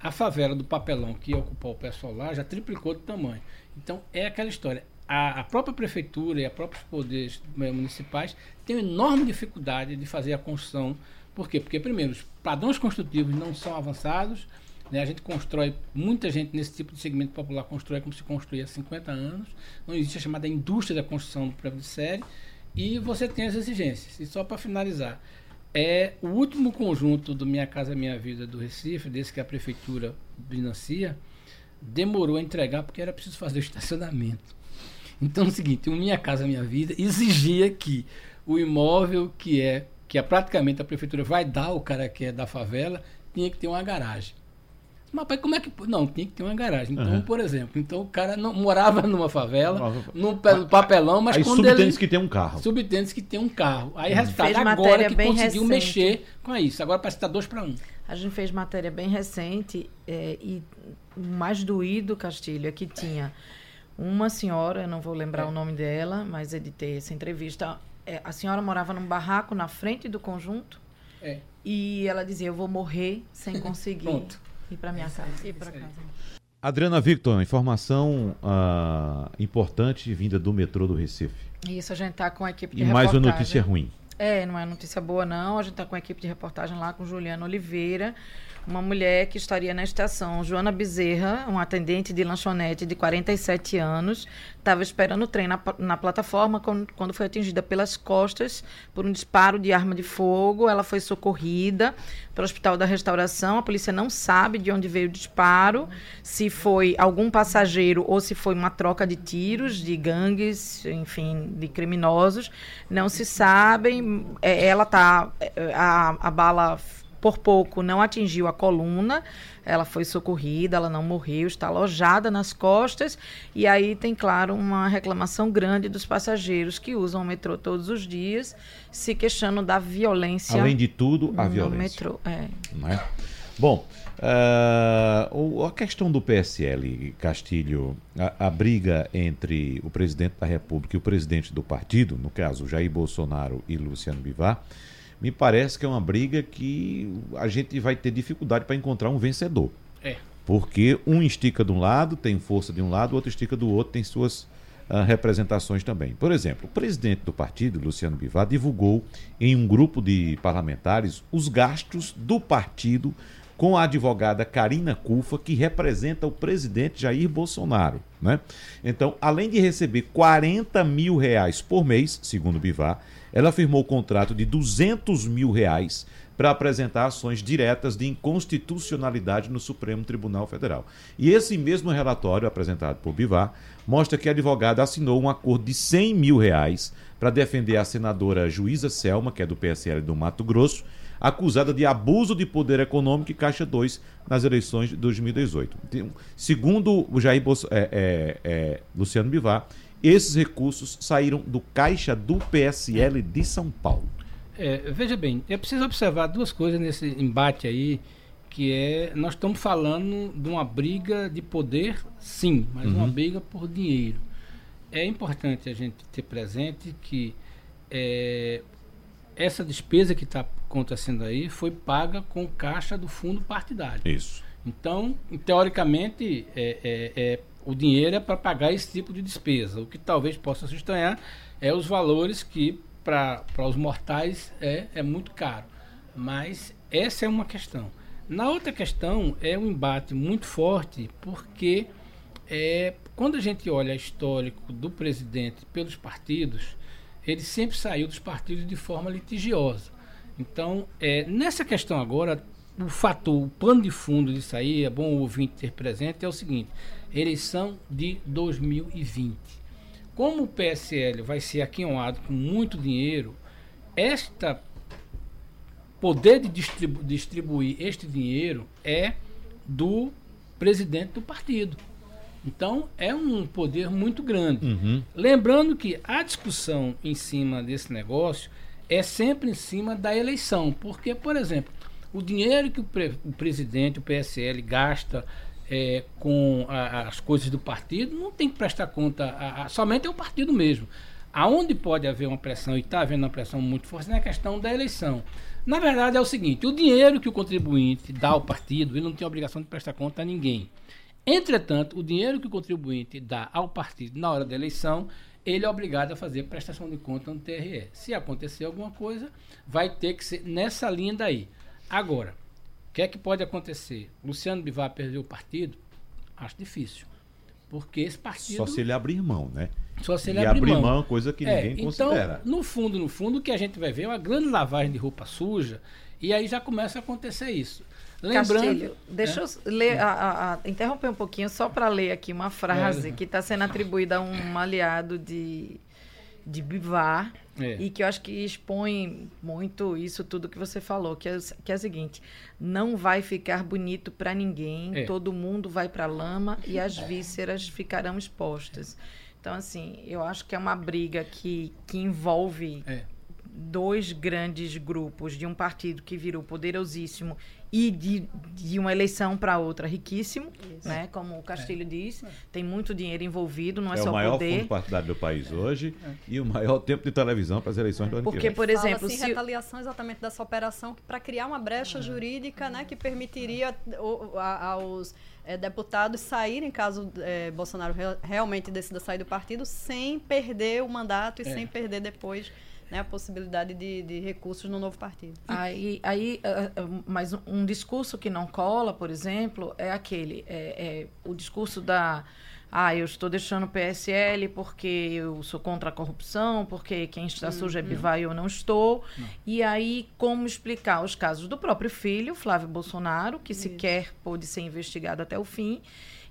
A favela do papelão que ia ocupar o pessoal lá já triplicou de tamanho. Então é aquela história. A, a própria prefeitura e os próprios poderes eh, municipais têm enorme dificuldade de fazer a construção. Por quê? Porque, primeiro, os padrões construtivos não são avançados. né? A gente constrói, muita gente nesse tipo de segmento popular constrói como se construía há 50 anos. Não existe a chamada indústria da construção do prédio de série. E você tem as exigências. E só para finalizar, é o último conjunto do Minha Casa Minha Vida do Recife, desse que a prefeitura financia, demorou a entregar porque era preciso fazer o estacionamento. Então é o seguinte, o Minha Casa Minha Vida exigia que o imóvel que é que é praticamente a prefeitura vai dar ao cara que é da favela, tinha que ter uma garagem. Mas pai, como é que não tinha que ter uma garagem? Então,
Uhum.
por exemplo, então o cara não morava numa favela, num pe- papelão, mas
Aí
quando
subtende
ele
que tem um carro.
subtende que tem um carro. Aí resultado
Fez
agora
matéria
que conseguiu
recente.
mexer com isso. Agora parece que está dois para um.
A gente fez matéria bem recente é, e o mais doído, Castilho, é que tinha uma senhora, eu não vou lembrar
É.
o nome dela, mas editei essa entrevista. É, a senhora morava num barraco na frente do conjunto
É.
e ela dizia: Eu vou morrer sem conseguir
Pronto.
ir para minha casa.
Adriana Victor, informação ah, importante vinda do metrô do Recife.
Isso, a gente está com a equipe de
E mais uma notícia ruim.
É, não é notícia boa, não. A gente está com a equipe de reportagem lá com Juliana Oliveira uma mulher que estaria na estação, Joana Bezerra, uma atendente de lanchonete de 47 anos, estava esperando o trem na, na plataforma quando, quando, foi atingida pelas costas por um disparo de arma de fogo. Ela foi socorrida para o Hospital da Restauração. A polícia não sabe de onde veio o disparo, se foi algum passageiro ou se foi uma troca de tiros de gangues, enfim, de criminosos. Não se sabem. É, ela tá é, a, a bala por pouco não atingiu a coluna, ela foi socorrida, ela não morreu, está alojada nas costas. E aí tem, claro, uma reclamação grande dos passageiros que usam o metrô todos os dias, se queixando da violência.
Além de tudo, a violência.
metrô, é.
Não é? Bom, uh, a questão do PSL, Castilho, a, a, briga entre o presidente da República e o presidente do partido, no caso Jair Bolsonaro e Luciano Bivar, me parece que é uma briga que a gente vai ter dificuldade para encontrar um vencedor.
É.
Porque um estica de um lado, tem força de um lado, o outro estica do outro, tem suas uh, representações também. Por exemplo, o presidente do partido, Luciano Bivar, divulgou em um grupo de parlamentares os gastos do partido com a advogada Karina Cufa, que representa o presidente Jair Bolsonaro. Né? Então, além de receber 40 mil reais por mês, segundo Bivar, ela firmou o contrato de 200 mil reais para apresentar ações diretas de inconstitucionalidade no Supremo Tribunal Federal. E esse mesmo relatório, apresentado por Bivar, mostra que a advogada assinou um acordo de 100 mil reais para defender a senadora Juíza Selma, que é do PSL do Mato Grosso, acusada de abuso de poder econômico e Caixa 2 nas eleições de 2018. Então, segundo o Jair Bolso, é, é, é, Luciano Bivar, esses recursos saíram do caixa do PSL de São Paulo.
É, veja bem, é preciso observar duas coisas nesse embate aí, que é nós estamos falando de uma briga de poder, sim, mas uhum. uma briga por dinheiro. É importante a gente ter presente que é, essa despesa que está acontecendo aí foi paga com caixa do fundo partidário.
Isso.
Então, teoricamente, é, é, é o dinheiro é para pagar esse tipo de despesa. O que talvez possa se estranhar é os valores que para os mortais é, é muito caro. Mas essa é uma questão. Na outra questão é um embate muito forte, porque é, quando a gente olha histórico do presidente pelos partidos, ele sempre saiu dos partidos de forma litigiosa. Então, é, nessa questão agora, o fator, o pano de fundo disso aí, é bom o ouvinte ter presente, é o seguinte: eleição de 2020. Como o PSL vai ser aquinhoado com muito dinheiro, esta poder de distribu distribuir este dinheiro é do presidente do partido. Então é um poder muito grande.
Uhum.
Lembrando que a discussão em cima desse negócio é sempre em cima da eleição, porque, por exemplo, o dinheiro que o, pre o presidente, o PSL, gasta é, com a, as coisas do partido, não tem que prestar conta, a, a, somente é o partido mesmo. Aonde pode haver uma pressão, e está havendo uma pressão muito forte, é na questão da eleição. Na verdade, é o seguinte: o dinheiro que o contribuinte dá ao partido, ele não tem obrigação de prestar conta a ninguém. Entretanto, o dinheiro que o contribuinte dá ao partido na hora da eleição, ele é obrigado a fazer prestação de conta no TRE. Se acontecer alguma coisa, vai ter que ser nessa linha daí. Agora, que é que pode acontecer? Luciano Bivar perdeu o partido? Acho difícil. Porque esse partido.
Só se ele abrir mão, né?
Só se ele e abrir, abrir mão. mão.
coisa que é, ninguém
então,
considera.
No fundo, no fundo, o que a gente vai ver é uma grande lavagem de roupa suja. E aí já começa a acontecer isso.
Lembrando. Castilho, deixa é, eu ler, a, a, interromper um pouquinho só para ler aqui uma frase é. que está sendo atribuída a um aliado de de Bivar, é. e que eu acho que expõe muito isso tudo que você falou, que é, que é o seguinte: não vai ficar bonito para ninguém, é. todo mundo vai para a lama e as vísceras ficarão expostas. Então, assim, eu acho que é uma briga que, que envolve
é.
Dois grandes grupos de um partido que virou poderosíssimo e de, de uma eleição para outra riquíssimo, Isso. né? Como o Castilho é. diz, é. tem muito dinheiro envolvido, não é, é só
o maior
poder.
fundo partidário do país hoje é. e o maior tempo de televisão para as eleições do ano
Porque,
que vem.
por exemplo, assim, se retaliação exatamente dessa operação para criar uma brecha jurídica, né, que permitiria o, a, aos é, deputados saírem caso é, Bolsonaro re, realmente decida sair do partido sem perder o mandato e sem perder depois né, a possibilidade de, de recursos no novo partido.
Aí, aí uh, uh, mas um, discurso que não cola, por exemplo, é aquele, é, é o discurso da ah, eu estou deixando o PSL porque eu sou contra a corrupção, porque quem está sujo é. Bivar e eu não estou. E aí, como explicar os casos do próprio filho, Flávio Bolsonaro, que sequer pôde ser investigado até o fim,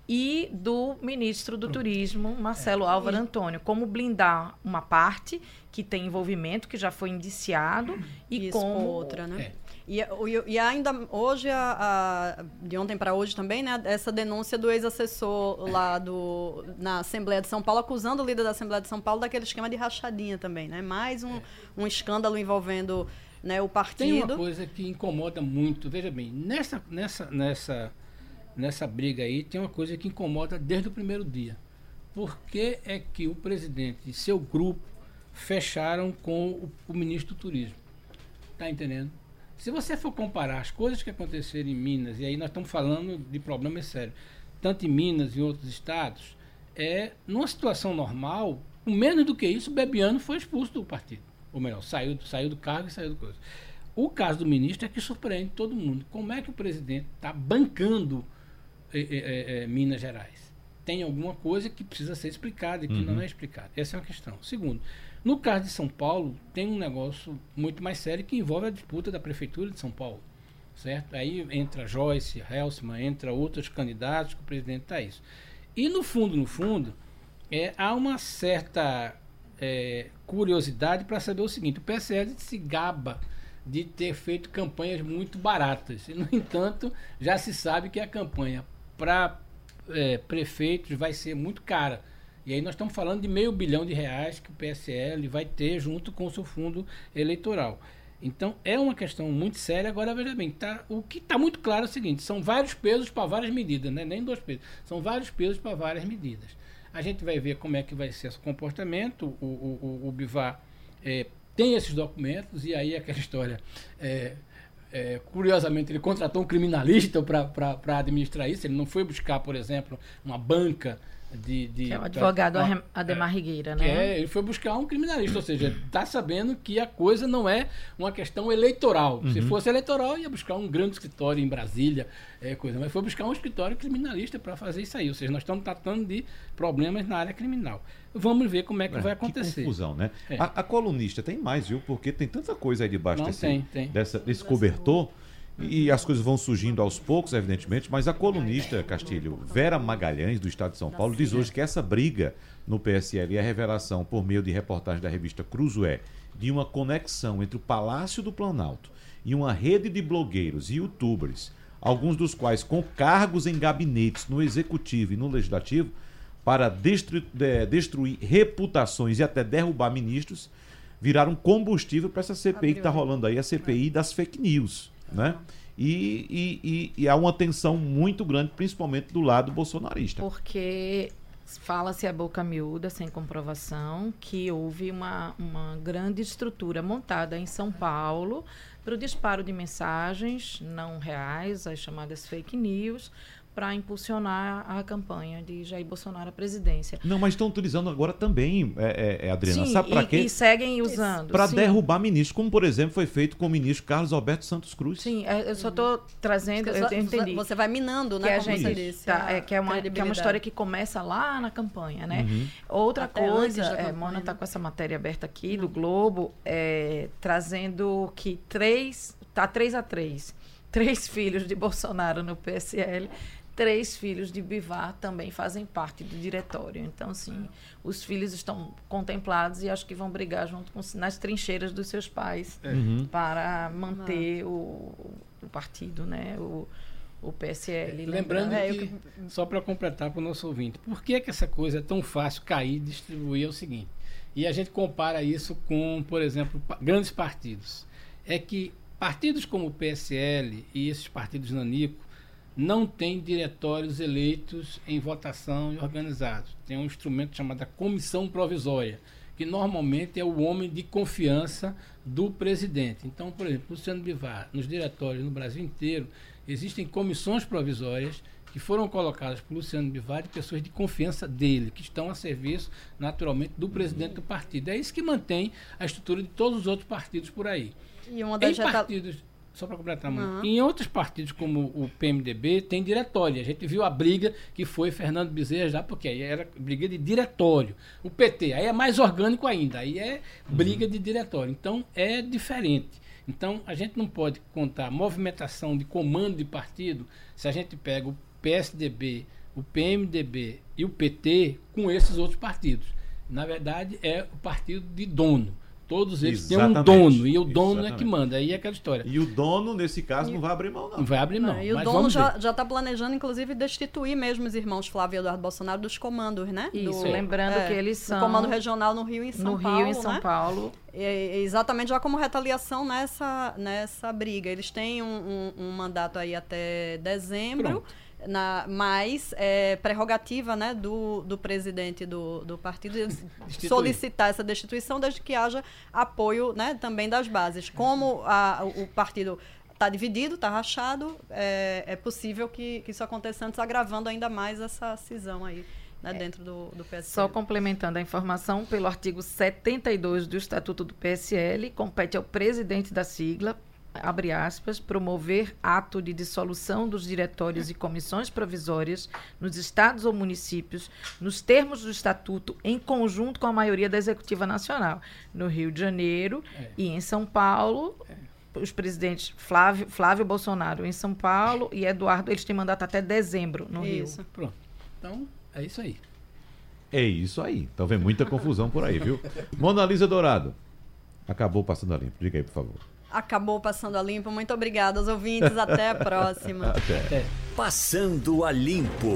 e do ministro do Turismo, Marcelo Álvaro Antônio. Como blindar uma parte que tem envolvimento, que já foi indiciado, e
Isso
como
com outra, né?
É.
E, e- e ainda hoje, a, a- de ontem para hoje também, né, essa denúncia do ex-assessor lá do, na Assembleia de São Paulo, acusando o líder da Assembleia de São Paulo daquele esquema de rachadinha também, né? Mais um, um escândalo envolvendo né, o
Tem uma
partido.
coisa que incomoda muito. Veja bem, nessa, nessa, nessa, nessa briga aí, tem uma coisa que incomoda desde o primeiro dia. Por que é que o presidente e seu grupo fecharam com o, o ministro do Turismo? Tá entendendo? Se você for comparar as coisas que aconteceram em Minas, e aí nós estamos falando de problemas sérios, tanto em Minas e outros estados, é numa situação normal, com menos do que isso, Bebiano foi expulso do partido. Ou melhor, saiu, saiu do cargo e saiu do coisa. O caso do ministro é que surpreende todo mundo. Como é que o presidente está bancando eh, eh, eh, eh, Minas Gerais? Tem alguma coisa que precisa ser explicada e que não é explicada. Essa é uma questão. Segundo, no caso de São Paulo, tem um negócio muito mais sério que envolve a disputa da prefeitura de São Paulo. Certo? Aí entra Joyce, Helsman, entra outros candidatos que o presidente está isso. E no fundo, no fundo, é, há uma certa é, curiosidade para saber o seguinte: o PSL se gaba de ter feito campanhas muito baratas. E, no entanto, já se sabe que a campanha para é, prefeitos vai ser muito cara. E aí nós estamos falando de meio bilhão de reais que o PSL vai ter junto com o seu fundo eleitoral. Então é uma questão muito séria. Agora veja bem, tá, o que está muito claro é o seguinte: são vários pesos para várias medidas, né? nem dois pesos, são vários pesos para várias medidas. A gente vai ver como é que vai ser esse comportamento. O, o, o, o Bivar é, tem esses documentos, e aí aquela história. é, é, curiosamente, ele contratou um criminalista para administrar isso. Ele não foi buscar, por exemplo, uma banca de. de
que é o advogado
pra-
Ademar Rigueira,
que
né?
é, ele foi buscar um criminalista, ou seja, está sabendo que a coisa não é uma questão eleitoral. Se fosse eleitoral, ia buscar um grande escritório em Brasília, é, coisa, mas foi buscar um escritório criminalista para fazer isso aí. Ou seja, nós estamos tratando de problemas na área criminal. Vamos ver como é que
É,
vai
Que
acontecer.
confusão, né?
É.
A, a colunista tem mais, viu? Porque tem tanta coisa aí debaixo
Não,
desse,
tem, tem.
dessa- desse cobertor. E as coisas vão surgindo aos poucos, evidentemente, mas a colunista, Castilho, Vera Magalhães, do Estado de São Paulo, diz hoje que essa briga no PSL e a revelação, por meio de reportagem da revista Cruzoé, de uma conexão entre o Palácio do Planalto e uma rede de blogueiros e youtubers, alguns dos quais com cargos em gabinetes no Executivo e no Legislativo, para destru- de- destruir reputações e até derrubar ministros, viraram combustível para essa CPI que está rolando aí, a CPI das fake news. Né? E, e- e- e há uma tensão muito grande, principalmente do lado bolsonarista.
Porque fala-se a boca miúda, sem comprovação, que houve uma, uma grande estrutura montada em São Paulo para o disparo de mensagens não reais, as chamadas fake news, para impulsionar a campanha de Jair Bolsonaro à presidência.
Não, mas estão utilizando agora também, é, é, é, Adriana,
Sim,
sabe para
e,
quê?
e seguem usando.
Para derrubar ministros, como por exemplo foi feito com o ministro Carlos Alberto Santos Cruz.
Sim, é, eu só estou trazendo, eu
Você-
entendi.
Você vai minando,
que
né?
a
Como
gente tá,
a
é, que, é uma, que é uma história que começa lá na campanha, né?
Uhum.
Outra
Até
coisa, é, Mona está
né?
com essa matéria aberta aqui do Globo, é, trazendo que três, tá três a três, três filhos de Bolsonaro no PSL, três filhos de Bivar também fazem parte do diretório. Então, assim, os filhos estão contemplados e acho que vão brigar junto com nas trincheiras dos seus pais
Uhum.
para manter o, o partido, né? O, o PSL.
Lembrando
É, eu
que, só para completar para o nosso ouvinte, por que, que essa coisa é tão fácil cair e distribuir? É o seguinte, e a gente compara isso com, por exemplo, grandes partidos. É que partidos como o PSL e esses partidos nanico não têm diretórios eleitos em votação e organizados. Tem um instrumento chamado comissão provisória, que normalmente é o homem de confiança do presidente. Então, por exemplo, Luciano Bivar, nos diretórios no Brasil inteiro, existem comissões provisórias que foram colocadas por Luciano Bivar pessoas de confiança dele, que estão a serviço, naturalmente, do presidente do partido. É isso que mantém a estrutura de todos os outros partidos por aí.
E uma
Em
das jeta-
partidos, só para completar, mano,
Uhum.
em outros partidos como o PMDB tem diretório. A gente viu a briga que foi Fernando Bezerra já, porque aí era briga de diretório. O PT, aí é mais orgânico ainda, aí é briga de diretório. Então é diferente. Então a gente não pode contar movimentação de comando de partido se a gente pega o PSDB, o PMDB e o PT com esses outros partidos. Na verdade, é o partido de dono. Todos eles têm um
Exatamente.
dono e o dono é que
Exatamente.
manda. Aí é aquela história.
E o dono, nesse caso, não vai abrir mão, não.
Não vai abrir mão.
Não, e o dono já está planejando, inclusive, destituir mesmo os irmãos Flávio e Eduardo Bolsonaro dos comandos, né?
Isso,
Do-
lembrando que eles
do
são
comando regional no Rio e em São
no
Paulo.
Rio e em São
né?
Paulo.
É, exatamente já como retaliação nessa, nessa briga. Eles têm um, um- um mandato aí até dezembro,
Pronto.
Na, mas é prerrogativa né, do, do presidente do, do partido solicitar essa destituição desde que haja apoio né, também das bases. Como a- o partido está dividido, está rachado, é, é possível que, que isso aconteça antes, agravando ainda mais essa cisão aí né, dentro do, do PSL.
Só complementando a informação, pelo artigo 72 do Estatuto do PSL, compete ao presidente da sigla, abre aspas, promover ato de dissolução dos diretórios e comissões provisórias nos estados ou municípios, nos termos do Estatuto, em conjunto com a maioria da Executiva Nacional. No Rio de Janeiro
É.
e em São Paulo, os presidentes Flávio, Flávio Bolsonaro em São Paulo e Eduardo, eles têm mandato até dezembro no Rio.
Isso.
Pronto. Então, é isso aí.
É isso aí. Então vem muita confusão por aí, viu? Mona Lisa Dourado. Acabou passando a limpo. Diga aí, por favor.
Acabou passando a limpo. Muito obrigada aos ouvintes. Até a próxima.
Até.
Até.
Passando a Limpo.